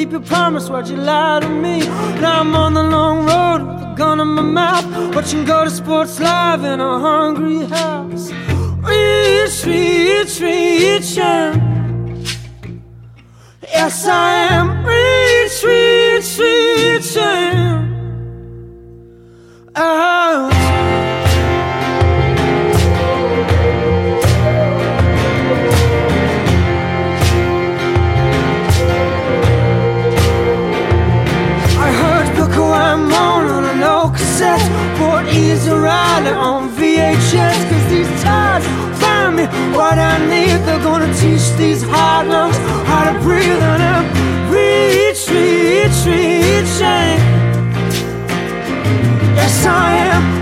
Keep your promise? Why'd you lie to me? Now I'm on the long road with a gun in my mouth, watching go to sports live in a hungry house. Reach, reach, reaching. Yes, I am. Reach, reach, reaching. Out. I'm on on an old cassette. Bought Easy Rider on VHS Cause these ties find me what I need They're gonna teach these hard lungs how to breathe And I'm reach, reach, reaching Yes, I am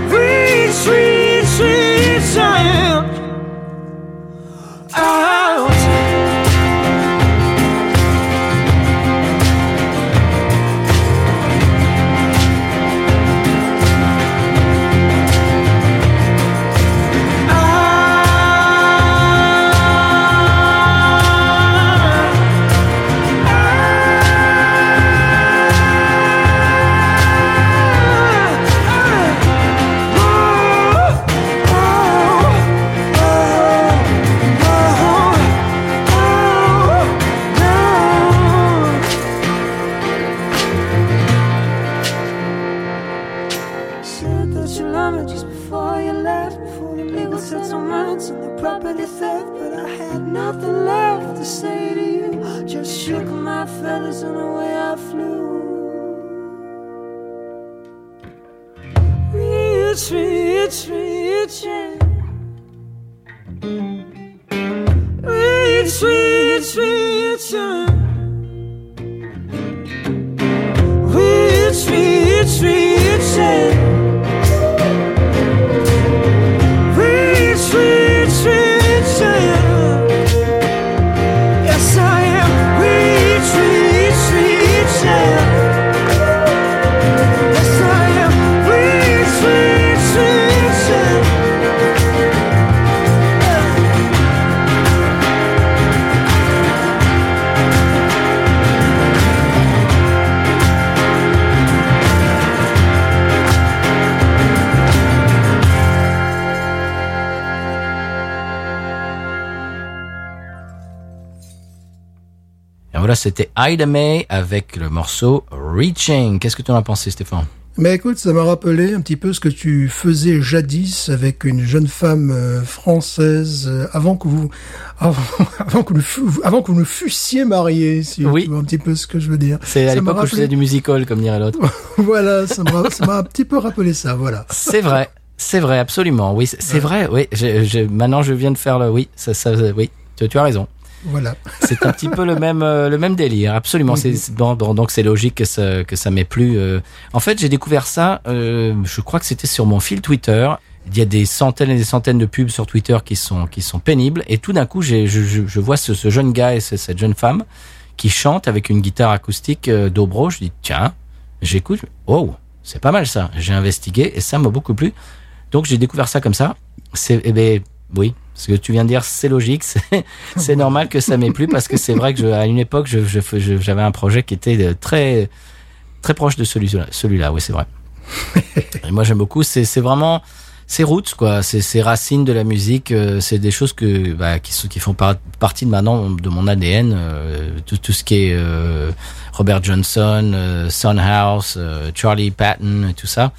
voilà, c'était Ida May avec le morceau Reaching. Qu'est-ce que tu en as pensé, Stéphane? Mais écoute, ça m'a rappelé un petit peu ce que tu faisais jadis avec une jeune femme euh, française euh, avant que vous, avant, avant que vous, avant que vous ne fussiez mariés, si Oui. tu vois un petit peu ce que je veux dire. C'est à l'époque où je faisais du musical, comme dirait l'autre. Voilà, ça m'a, un petit peu rappelé ça, voilà. C'est vrai, c'est vrai, absolument. Oui, c'est vrai. Oui, je, je- maintenant je viens de faire le. Oui, ça, ça, oui, tu, tu as raison. Voilà. C'est un petit peu le même, euh, le même délire. Absolument. C'est c'est- bon, bon, donc c'est logique que ça, que ça m'ait plu. euh. En fait, j'ai découvert ça. euh, je crois que c'était sur mon fil Twitter. Il y a des centaines et des centaines de pubs sur Twitter qui sont qui sont pénibles. Et tout d'un coup, je, je, je vois ce, ce jeune gars et ce- cette jeune femme qui chantent avec une guitare acoustique dobro. Je dis tiens, j'écoute. Oh, c'est pas mal ça. J'ai investigué et ça m'a beaucoup plu. Donc j'ai découvert ça comme ça. C'est eh ben oui, ce que tu viens de dire, c'est logique. C'est normal que ça m'ait plu parce que c'est vrai que je, à une époque, je, je, je- j'avais un projet qui était euh, très très proche de celui-là. Oui, c'est vrai. Et moi, j'aime beaucoup. C'est vraiment c'est roots quoi. C'est racines de la musique. euh, C'est des choses que bah, qui font par- partie de maintenant de mon ADN. euh, tout tout ce qui est euh, Robert Johnson, euh, Son House, Charlie Patton, et tout ça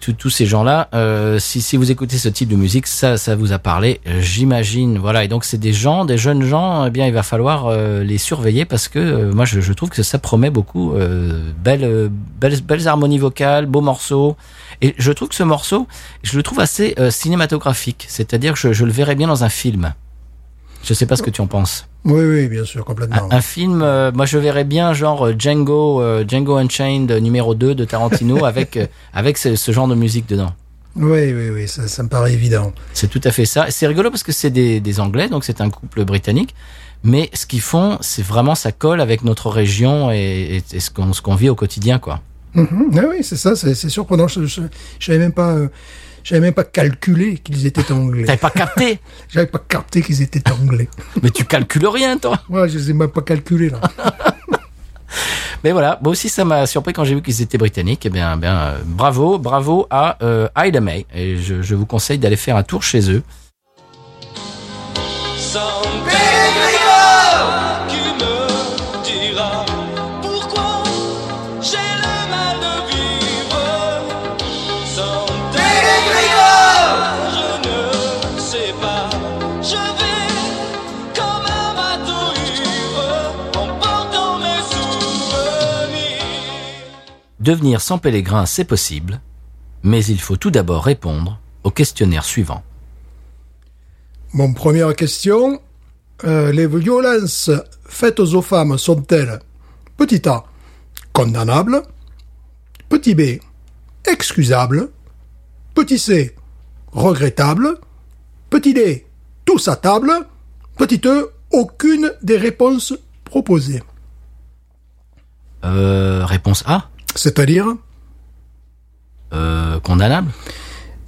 tous ces gens-là, euh, si, si vous écoutez ce type de musique, ça, ça vous a parlé, j'imagine. Voilà, et donc c'est des gens, des jeunes gens, eh bien il va falloir euh, les surveiller parce que euh, moi je, je trouve que ça promet beaucoup. Euh, belles, belles, belles harmonies vocales, beaux morceaux. Et je trouve que ce morceau, je le trouve assez euh, cinématographique, c'est-à-dire que je, je le verrais bien dans un film. Je sais pas ce que tu en penses. Oui, oui, bien sûr, complètement. Un, un film, euh, moi je verrais bien genre euh, Django, euh, Django Unchained numéro 2 de Tarantino avec avec ce, ce genre de musique dedans. Oui, oui, oui, ça, ça me paraît évident. C'est tout à fait ça. C'est rigolo parce que c'est des, des Anglais, donc c'est un couple britannique. Mais ce qu'ils font, c'est vraiment ça colle avec notre région et, et- et ce qu'on vit au quotidien, quoi. Mhm. Ah oui, c'est ça, c'est surprenant. Je, je, j'avais même pas, euh, j'avais même pas calculé qu'ils étaient anglais. T'avais pas capté J'avais pas capté qu'ils étaient anglais. Mais tu calcules rien, toi Moi, je les ai même pas calculés là. Mais voilà, moi aussi ça m'a surpris quand j'ai vu qu'ils étaient britanniques. Eh bien, bien, euh, bravo, bravo à euh, Ida May. Et je, je vous conseille d'aller faire un tour chez eux. Sans Devenir sans pèlerin, c'est possible, mais il faut tout d'abord répondre au questionnaire suivant. Mon première question, euh, les violences faites aux femmes sont-elles Petit A, condamnables Petit B, excusables Petit C, regrettables Petit D, tous à table Petit E, aucune des réponses proposées? Euh, réponse A, C'est-à-dire euh, condamnable?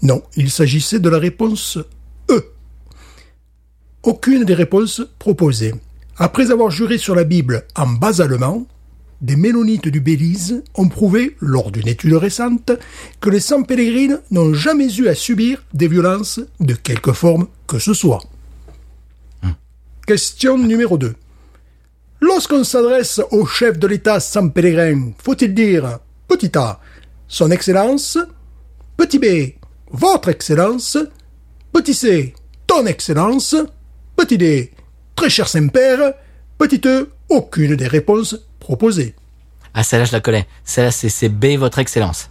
Non, il s'agissait de la réponse E. Aucune des réponses proposées. Après avoir juré sur la Bible en bas allemand, des Mélonites du Belize ont prouvé, lors d'une étude récente, que les sans-pélégrines n'ont jamais eu à subir des violences de quelque forme que ce soit. Question numéro 2. Lorsqu'on s'adresse au chef de l'État sans pèlerin, faut-il dire Petit A, Son Excellence, Petit B, Votre Excellence, Petit C, Ton Excellence, Petit D, Très cher Saint-Père, Petit E, aucune des réponses proposées. Ah, celle-là, je la connais. Celle-là, c'est c'est B, votre excellence.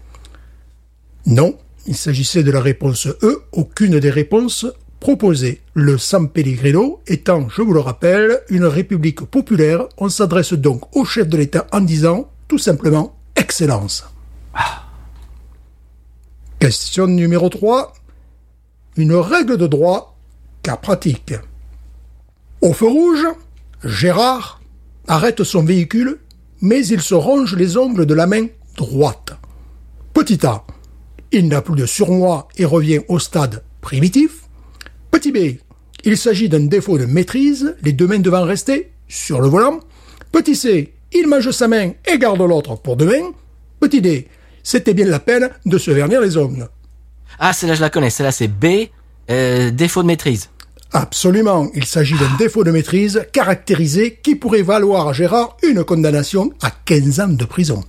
Non, il s'agissait de la réponse E, aucune des réponses proposées. Le San Pellegrino étant, je vous le rappelle, une république populaire, on s'adresse donc au chef de l'État en disant tout simplement Excellence. Question numéro 3. Une règle de droit, cas pratique. Au feu rouge, Gérard arrête son véhicule, mais il se ronge les ongles de la main droite. Petit A, il n'a plus de surmoi et revient au stade primitif. Petit B, il s'agit d'un défaut de maîtrise, les deux mains devant rester sur le volant. Petit C, il mange sa main et garde l'autre pour demain. Petit D, c'était bien la peine de se vernir les ongles. Ah, celle-là, je la connais. Celle-là, c'est B, euh, défaut de maîtrise. Absolument, il s'agit d'un défaut de maîtrise caractérisé qui pourrait valoir à Gérard une condamnation à 15 ans de prison.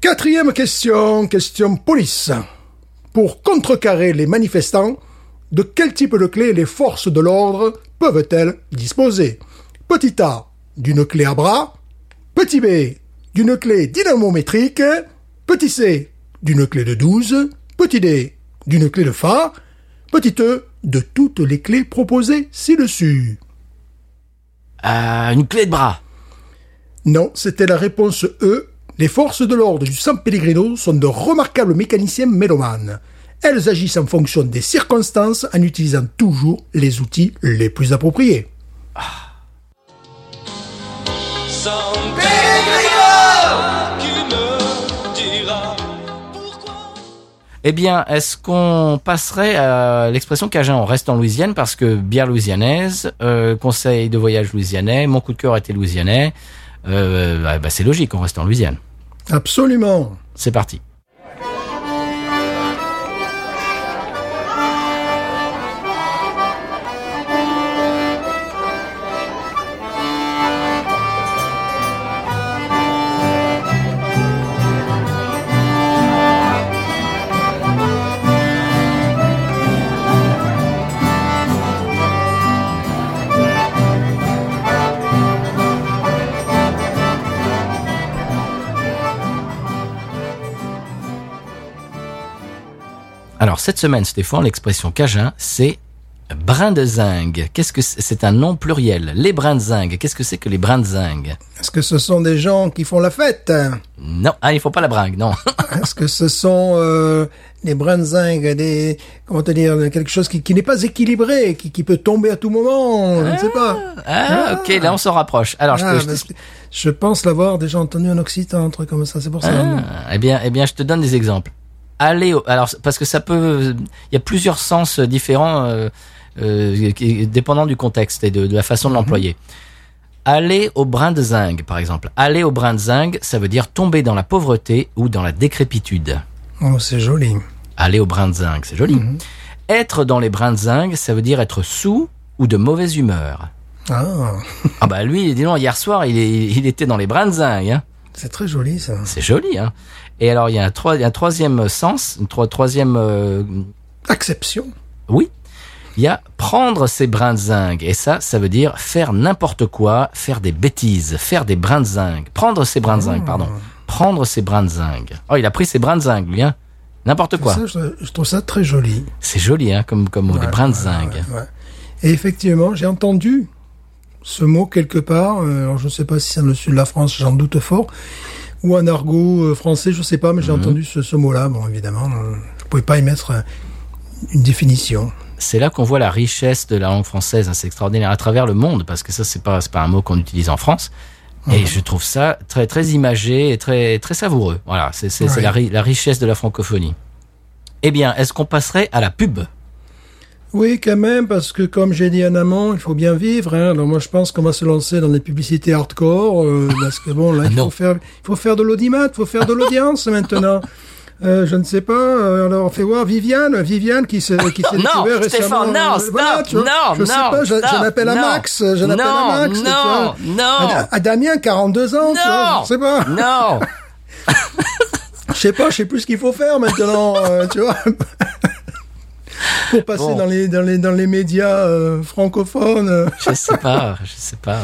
Quatrième question, question police. Pour contrecarrer les manifestants, de quel type de clé les forces de l'ordre peuvent-elles disposer? Petit A, d'une clé à bras. Petit B, d'une clé dynamométrique. Petit C, d'une clé de 12. Petit D, d'une clé de phare. Petit E, de toutes les clés proposées ci-dessus. Euh, une clé de bras. Non, c'était la réponse E. Les forces de l'ordre du San Pellegrino sont de remarquables mécaniciens mélomanes. Elles agissent en fonction des circonstances en utilisant toujours les outils les plus appropriés. Eh bien, est-ce qu'on passerait à l'expression Cajun? On reste en Louisiane parce que bière louisianaise, euh, conseil de voyage louisianais, mon coup de cœur était louisianais. Euh, bah, bah, c'est logique, on reste en Louisiane. Absolument. C'est parti. Alors, cette semaine, Stéphane, l'expression Cajun, c'est brin de zingue. Qu'est-ce que c'est C'est un nom pluriel. Les brins de zingue. Qu'est-ce que c'est que les brins de zingue Est-ce que ce sont des gens qui font la fête? Non. Ah, il faut pas la bringue, non. Est-ce que ce sont euh, des brins-zingues, des comment te dire, quelque chose qui, qui n'est pas équilibré, qui, qui peut tomber à tout moment, je ne sais pas. Ah, ok, là on s'en rapproche. Alors, je, Ah, te- je te- je pense l'avoir déjà entendu en occitan, un truc comme ça, c'est pour ça. Ah, eh bien, eh bien, je te donne des exemples. Allez, au- alors parce que ça peut, il y a plusieurs sens différents, euh, euh, dépendant du contexte et de, de la façon de l'employer. Aller au brin de zinc, par exemple. Aller au brin de zinc, ça veut dire tomber dans la pauvreté ou dans la décrépitude. Oh, c'est joli. Aller au brin de zinc, c'est joli. Être dans les brins de zinc, ça veut dire être sous ou de mauvaise humeur. Ah, Ah bah lui, dis donc, hier soir, il, est- il était dans les brins de zinc. Hein. c'est très joli ça. C'est joli. Hein. Et alors, il y a un, troisième sens, une troi- troisième... euh, Acception. oui, il y a prendre ces brins de zinc. Et ça, ça veut dire faire n'importe quoi, faire des bêtises, faire des brins de zinc. Prendre ces brins de zinc, pardon. Prendre ces brins de zinc. Oh, il a pris ses brins de zinc, lui, hein. N'importe quoi. Ça, je, trouve ça très joli. C'est joli, hein, comme, comme mot, des brins de zinc. ouais, ouais. Et effectivement, j'ai entendu ce mot quelque part. euh, alors je ne sais pas si c'est dans le sud de la France, j'en doute fort, ou un argot euh, français, je ne sais pas, mais j'ai Mhm. entendu ce, ce mot-là. Bon, évidemment, euh, je ne pouvais pas y mettre euh, une définition. C'est là qu'on voit la richesse de la langue française. hein. C'est extraordinaire à travers le monde, parce que ça, c'est pas, pas un mot qu'on utilise en France. Et je trouve ça très, très imagé et très, très savoureux. Voilà. C'est, ri- la richesse de la francophonie. Eh bien, est-ce qu'on passerait à la pub? Oui, quand même, parce que comme j'ai dit en amont, il faut bien vivre. Hein. Alors moi, je pense qu'on va se lancer dans les publicités hardcore, euh, parce que bon, là, il Non. faut faire, il faut faire de l'audimat, il faut faire de l'audience maintenant. Euh, je ne sais pas. euh, alors, on fait voir Viviane, Viviane qui s'est qui s'est Non, découvert Stéphane, récemment. non, euh, stop, voilà, vois. non, je sais non, pas. Je, stop, j'en appelle à non. Max. J'en appelle Non, à Max. non, vois. non. À, à Damien, 42 ans. tu vois, Non! je sais pas. Non! Je sais pas. Je sais plus ce qu'il faut faire maintenant. euh, tu vois. Pour passer Bon. dans les dans les dans les médias euh, francophones. euh. Je sais pas, je sais pas.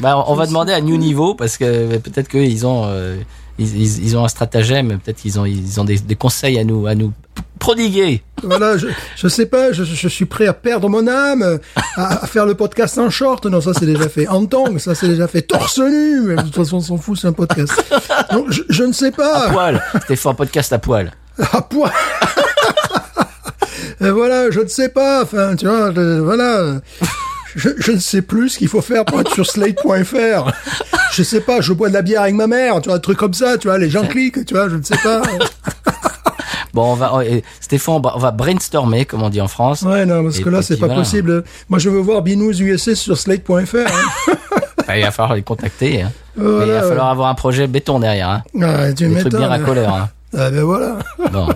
Bah, on va demander à New Niveau parce que peut-être qu'ils ont, euh, ils, ils, ils ont un stratagème, peut-être qu'ils ont, ils ont des, des conseils à nous, à nous prodiguer. Voilà, je, je sais pas, je, je suis prêt à perdre mon âme, à, à faire le podcast en short. Non, ça c'est déjà fait. En tongs, ça c'est déjà fait. Torse nu, mais de toute façon on s'en fout, c'est un podcast. Donc je, je ne sais À pas. poil. Stéphane, podcast à poil. À poil. Et voilà, je ne sais pas. Enfin, tu vois, voilà. Je, je ne sais plus ce qu'il faut faire pour être sur slate.fr. Je sais pas, je bois de la bière avec ma mère, tu vois, un truc comme ça, tu vois, les gens cliquent, tu vois, je ne sais pas. Bon, on va, et Stéphane, on va- on va brainstormer, comme on dit en France. Ouais, non, parce Et que là, c'est pas voilà. possible. Moi, je veux voir Binous USA sur slate.fr. Hein. Bah, il va falloir les contacter. Hein. Voilà, Mais il va ouais. falloir avoir un projet béton derrière. Hein. Ah, tu Des trucs bien racoleurs. Hein. Ah, ben voilà. Bon.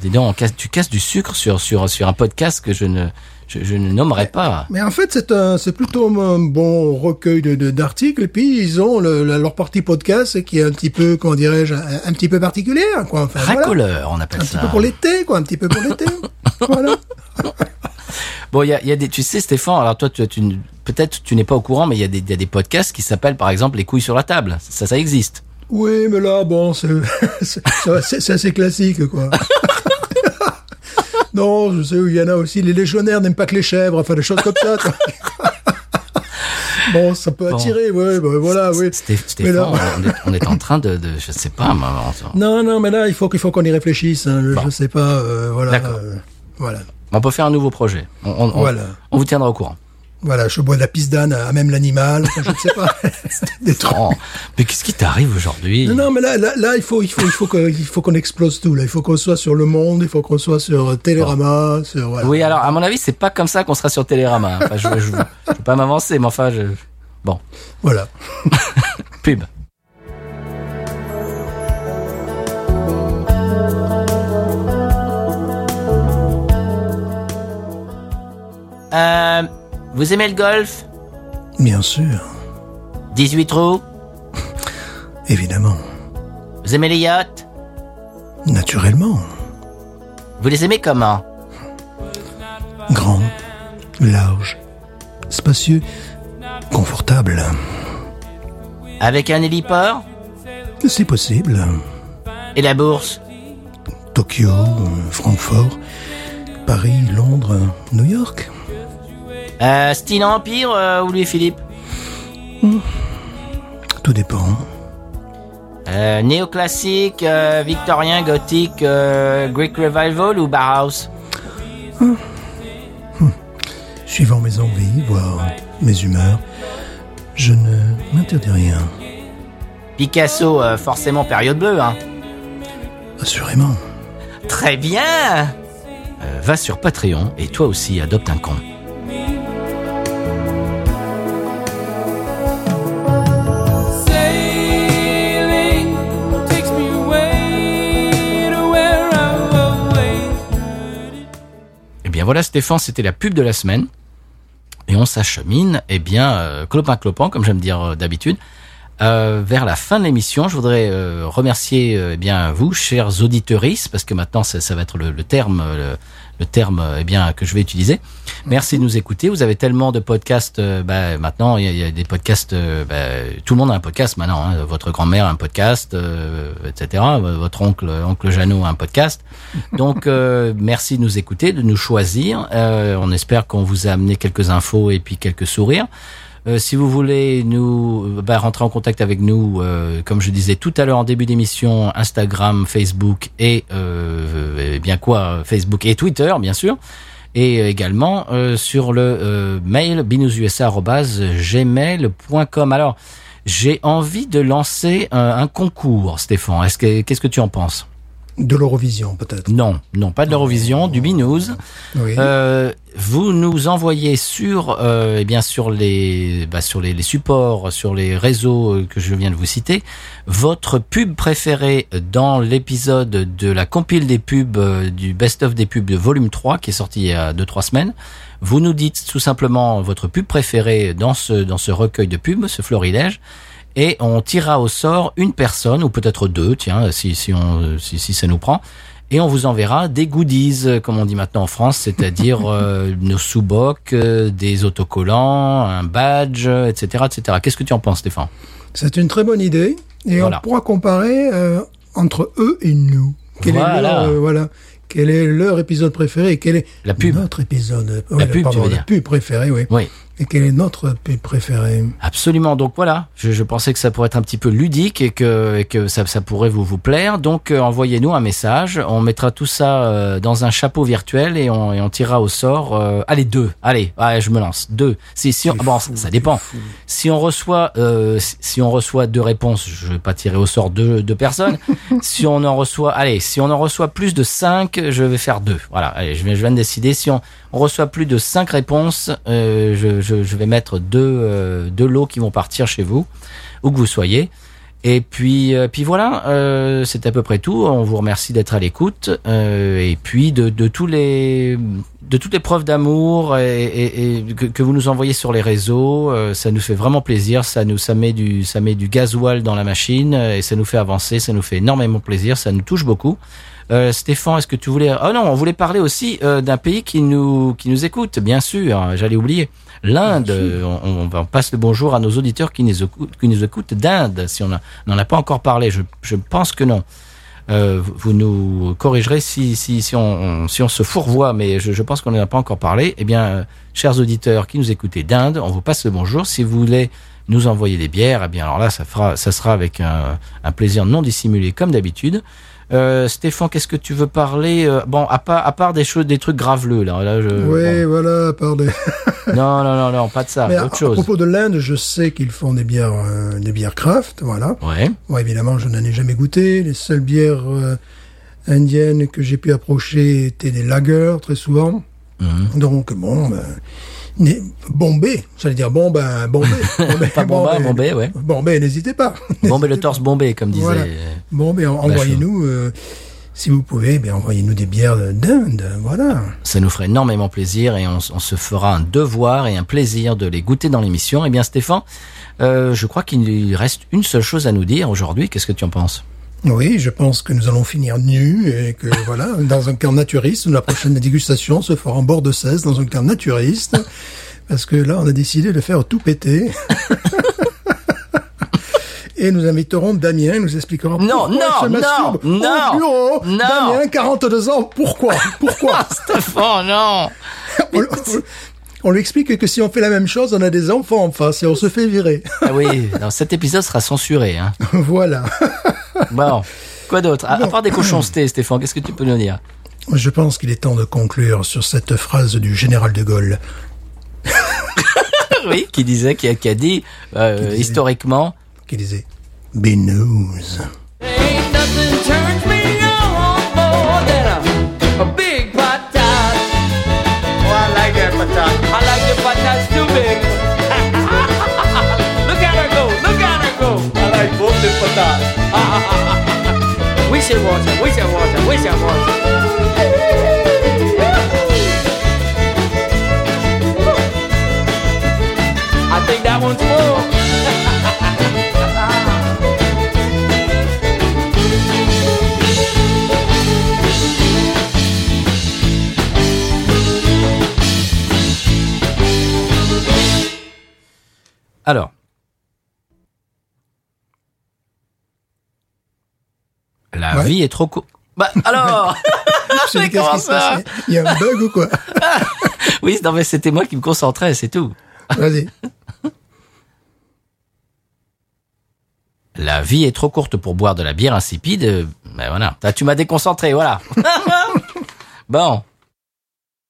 Dis donc, on casse- tu casses du sucre sur, sur, sur un podcast que je ne, je, je ne nommerai pas. Mais en fait, c'est un, c'est plutôt un bon recueil de, d'articles. Et puis, ils ont le, leur partie podcast qui est un petit peu, comment dirais-je, un, un petit peu particulière, quoi. Enfin, voilà. Racoleur, on appelle Un ça. petit peu pour l'été, quoi. Un petit peu pour l'été. voilà. Bon, il y a, il y a des, tu sais, Stéphane, alors toi, tu, tu n- peut-être tu n'es pas au courant, mais il y, a des, il y a des podcasts qui s'appellent, par exemple, les couilles sur la table. Ça, ça existe. Oui, mais là, bon, c'est assez classique, quoi. non, je sais, il y en a aussi. Les légionnaires n'aiment pas que les chèvres, enfin, des choses comme ça. bon, ça peut Bon. attirer, ouais, ben voilà, oui. Là- on, est, on est en train de, de je sais pas. Non, non, mais là, il faut qu'il faut qu'on y réfléchisse. hein. Je, Bon. je sais pas, euh, voilà. D'accord. euh, voilà. On peut faire un nouveau projet. On, on- on- Voilà. on vous tiendra au courant. Voilà, je bois de la pisse d'âne à même l'animal. Enfin, je ne sais pas. Des. Oh, mais qu'est-ce qui t'arrive aujourd'hui? Non, non, mais là, là, là, il faut, il faut, il faut il faut qu'on explose tout. Là, il faut qu'on soit sur Le Monde, il faut qu'on soit sur euh, Télérama, sur. Voilà. Oui, alors, à mon avis, c'est pas comme ça qu'on sera sur Télérama. Enfin, je, je, je veux pas m'avancer, mais enfin, je... Bon, Voilà. pub. Euh, vous aimez le golf? Bien sûr, 18 trous? Évidemment, Vous aimez les yachts? Naturellement, Vous les aimez comment? Grand, large, spacieux, confortable, Avec un héliport? Si possible. Et la bourse? Tokyo, Francfort, Paris, Londres, New York. Euh, Style Empire euh, ou Louis-Philippe Tout dépend. euh, Néoclassique, euh, victorien, gothique, Greek Revival ou Bauhaus Suivant mes envies, voire mes humeurs, je ne m'interdis rien. Picasso, forcément période bleue, hein Assurément. Très bien Va sur Patreon et toi aussi adopte un con. Voilà, Stéphane, c'était la pub de la semaine. Et on s'achemine, eh bien, euh, clopin clopin, comme j'aime dire euh, d'habitude, euh, vers la fin de l'émission. Je voudrais remercier eh bien vous, chers auditeuristes, parce que maintenant ça, va être le, terme, le terme eh bien que je vais utiliser. Merci de nous écouter. Vous avez tellement de podcasts. euh, bah, maintenant, il y, a, des podcasts. euh, bah, tout le monde a un podcast maintenant. hein. Votre grand-mère a un podcast, euh, etc. Votre oncle, oncle Jeannot a un podcast. Donc, euh, merci de nous écouter, de nous choisir. On espère qu'on vous a amené quelques infos et puis quelques sourires. Euh, si vous voulez nous bah, rentrer en contact avec nous, euh, comme je disais tout à l'heure en début d'émission, Instagram, Facebook et euh, bien quoi, Facebook et Twitter, bien sûr, et euh, également euh, sur le euh, mail binoususa@gmail.com. Alors, j'ai envie de lancer un, un concours, Stéphane. Est-ce que qu'est-ce que tu en penses? De l'Eurovision, peut-être. Non, non, pas de l'Eurovision, du binous. Oui. Euh, vous nous envoyez sur, euh, eh bien sur les, bah, sur les, les supports, sur les réseaux euh, que je viens de vous citer, votre pub préférée dans l'épisode de la compile des pubs euh, du best of des pubs de volume 3 qui est sorti il y a 2-3 semaines. Vous nous dites tout simplement votre pub préférée dans ce dans ce recueil de pubs, ce florilège. Et on tirera au sort une personne ou peut-être deux, tiens, si si on si, si ça nous prend, et on vous enverra des goodies, comme on dit maintenant en France, c'est-à-dire euh, nos sous-bocs, euh, des autocollants, un badge, euh, etc., etc. Qu'est-ce que tu en penses, Stéphane? C'est une très bonne idée. Et Voilà. on pourra comparer euh, entre eux et nous. Quel est Voilà. leur, euh, voilà. Quel est leur épisode préféré et quel est La pub. notre épisode La pub, pardon, tu veux la dire. pub préférée, oui. Oui. Et quel est notre pub préféré Absolument. Donc voilà, je, je pensais que ça pourrait être un petit peu ludique et que, et que ça, ça pourrait vous, vous plaire. Donc euh, envoyez-nous un message. On mettra tout ça euh, dans un chapeau virtuel et on, et on tirera au sort. euh, allez deux. Allez, ouais, je me lance. Deux. Si, si on- bon, fou, ça dépend. Si on reçoit, si- si on reçoit deux réponses, je vais pas tirer au sort deux, deux personnes. si on en reçoit, allez, si on en reçoit plus de cinq, je vais faire deux. Voilà. Allez, je viens, je viens de décider. Si on, on reçoit plus de cinq réponses, euh, je, je, vais mettre deux, euh, deux lots qui vont partir chez vous, où que vous soyez. Et puis, euh, puis voilà, euh, c'est à peu près tout. On vous remercie d'être à l'écoute et puis de, de tous les de toutes les preuves d'amour que, vous nous envoyez sur les réseaux. Ça nous fait vraiment plaisir. Ça nous ça met du ça met du gasoil dans la machine et ça nous fait avancer. Ça nous fait énormément plaisir. Ça nous touche beaucoup. Stéphane, est-ce que tu voulais Oh non, on voulait parler aussi d'un pays qui nous qui nous écoute, bien sûr. J'allais oublier. L'Inde. On, passe le bonjour à nos auditeurs qui nous écoutent, qui nous écoutent d'Inde. Si on n'en a pas encore parlé, je, je pense que non. Euh, vous- nous corrigerez si, si, si, on, on- si on se fourvoie, mais je, je pense qu'on n'en a pas encore parlé. Eh bien, euh, chers auditeurs qui nous écoutez d'Inde, on vous passe le bonjour. Si vous voulez nous envoyer des bières, eh bien alors là, ça, fera, ça sera avec un, un plaisir non dissimulé comme d'habitude. Euh, Stéphane, qu'est-ce que tu veux parler euh, Bon, à part, à part des choses, des trucs graveleux là. là je, Oui, voilà, par des... bon. Non, non, non, non, pas de ça. Mais à, autre à chose. propos de l'Inde, je sais qu'ils font des bières, euh, des bières craft, voilà. Ouais. Moi, évidemment, je n'en ai jamais goûté. Les seules bières euh, indiennes que j'ai pu approcher étaient des lagers, très souvent. Mhm. Donc, bon, ben, Bombay, j'allais dire bon, ben, Bombay. Bombay Pas Bombay, Bombay, ouais. Bombay, n'hésitez pas. Bombay, le torse bombé, comme disait. Voilà. Envoyez-nous, euh, si vous pouvez, ben, envoyez-nous des bières d'Inde, voilà. Ça nous ferait énormément plaisir et on, on se fera un devoir et un plaisir de les goûter dans l'émission. Eh bien, Stéphane, euh, je crois qu'il lui reste une seule chose à nous dire aujourd'hui. Qu'est-ce que tu en penses? Oui, je pense que nous allons finir nus et que voilà, dans un camp naturiste, la prochaine dégustation se fera en bord de 16 dans un camp naturiste. Parce que là, on a décidé de faire tout péter. Et nous inviterons Damien, il nous expliquera Non, pourquoi non, non, non, au bureau. non. Damien, 42 ans, pourquoi? Pourquoi? Stéphane, non on, lui explique que si on fait la même chose, on a des enfants en face et on se fait virer. ah Oui, non, cet épisode sera censuré. Hein. voilà. Bon, quoi d'autre? À, à part des cochoncetés, Stéphane, qu'est-ce que tu peux nous dire? Je pense qu'il est temps de conclure sur cette phrase du général de Gaulle. Oui, qui disait, qui a, qui a dit, euh, disait- historiquement, qui disait Binous. Ain't we should watch it, we should watch it. I think that one's. Alors, La Ouais. vie est trop courte. Bah, alors Je qu'est-ce comment ça Il y a un bug ou quoi Oui, non, mais c'était moi qui me concentrais, c'est tout. Vas-y. La vie est trop courte pour boire de la bière insipide. euh, Ben voilà. Ah, tu m'as déconcentré, voilà. bon.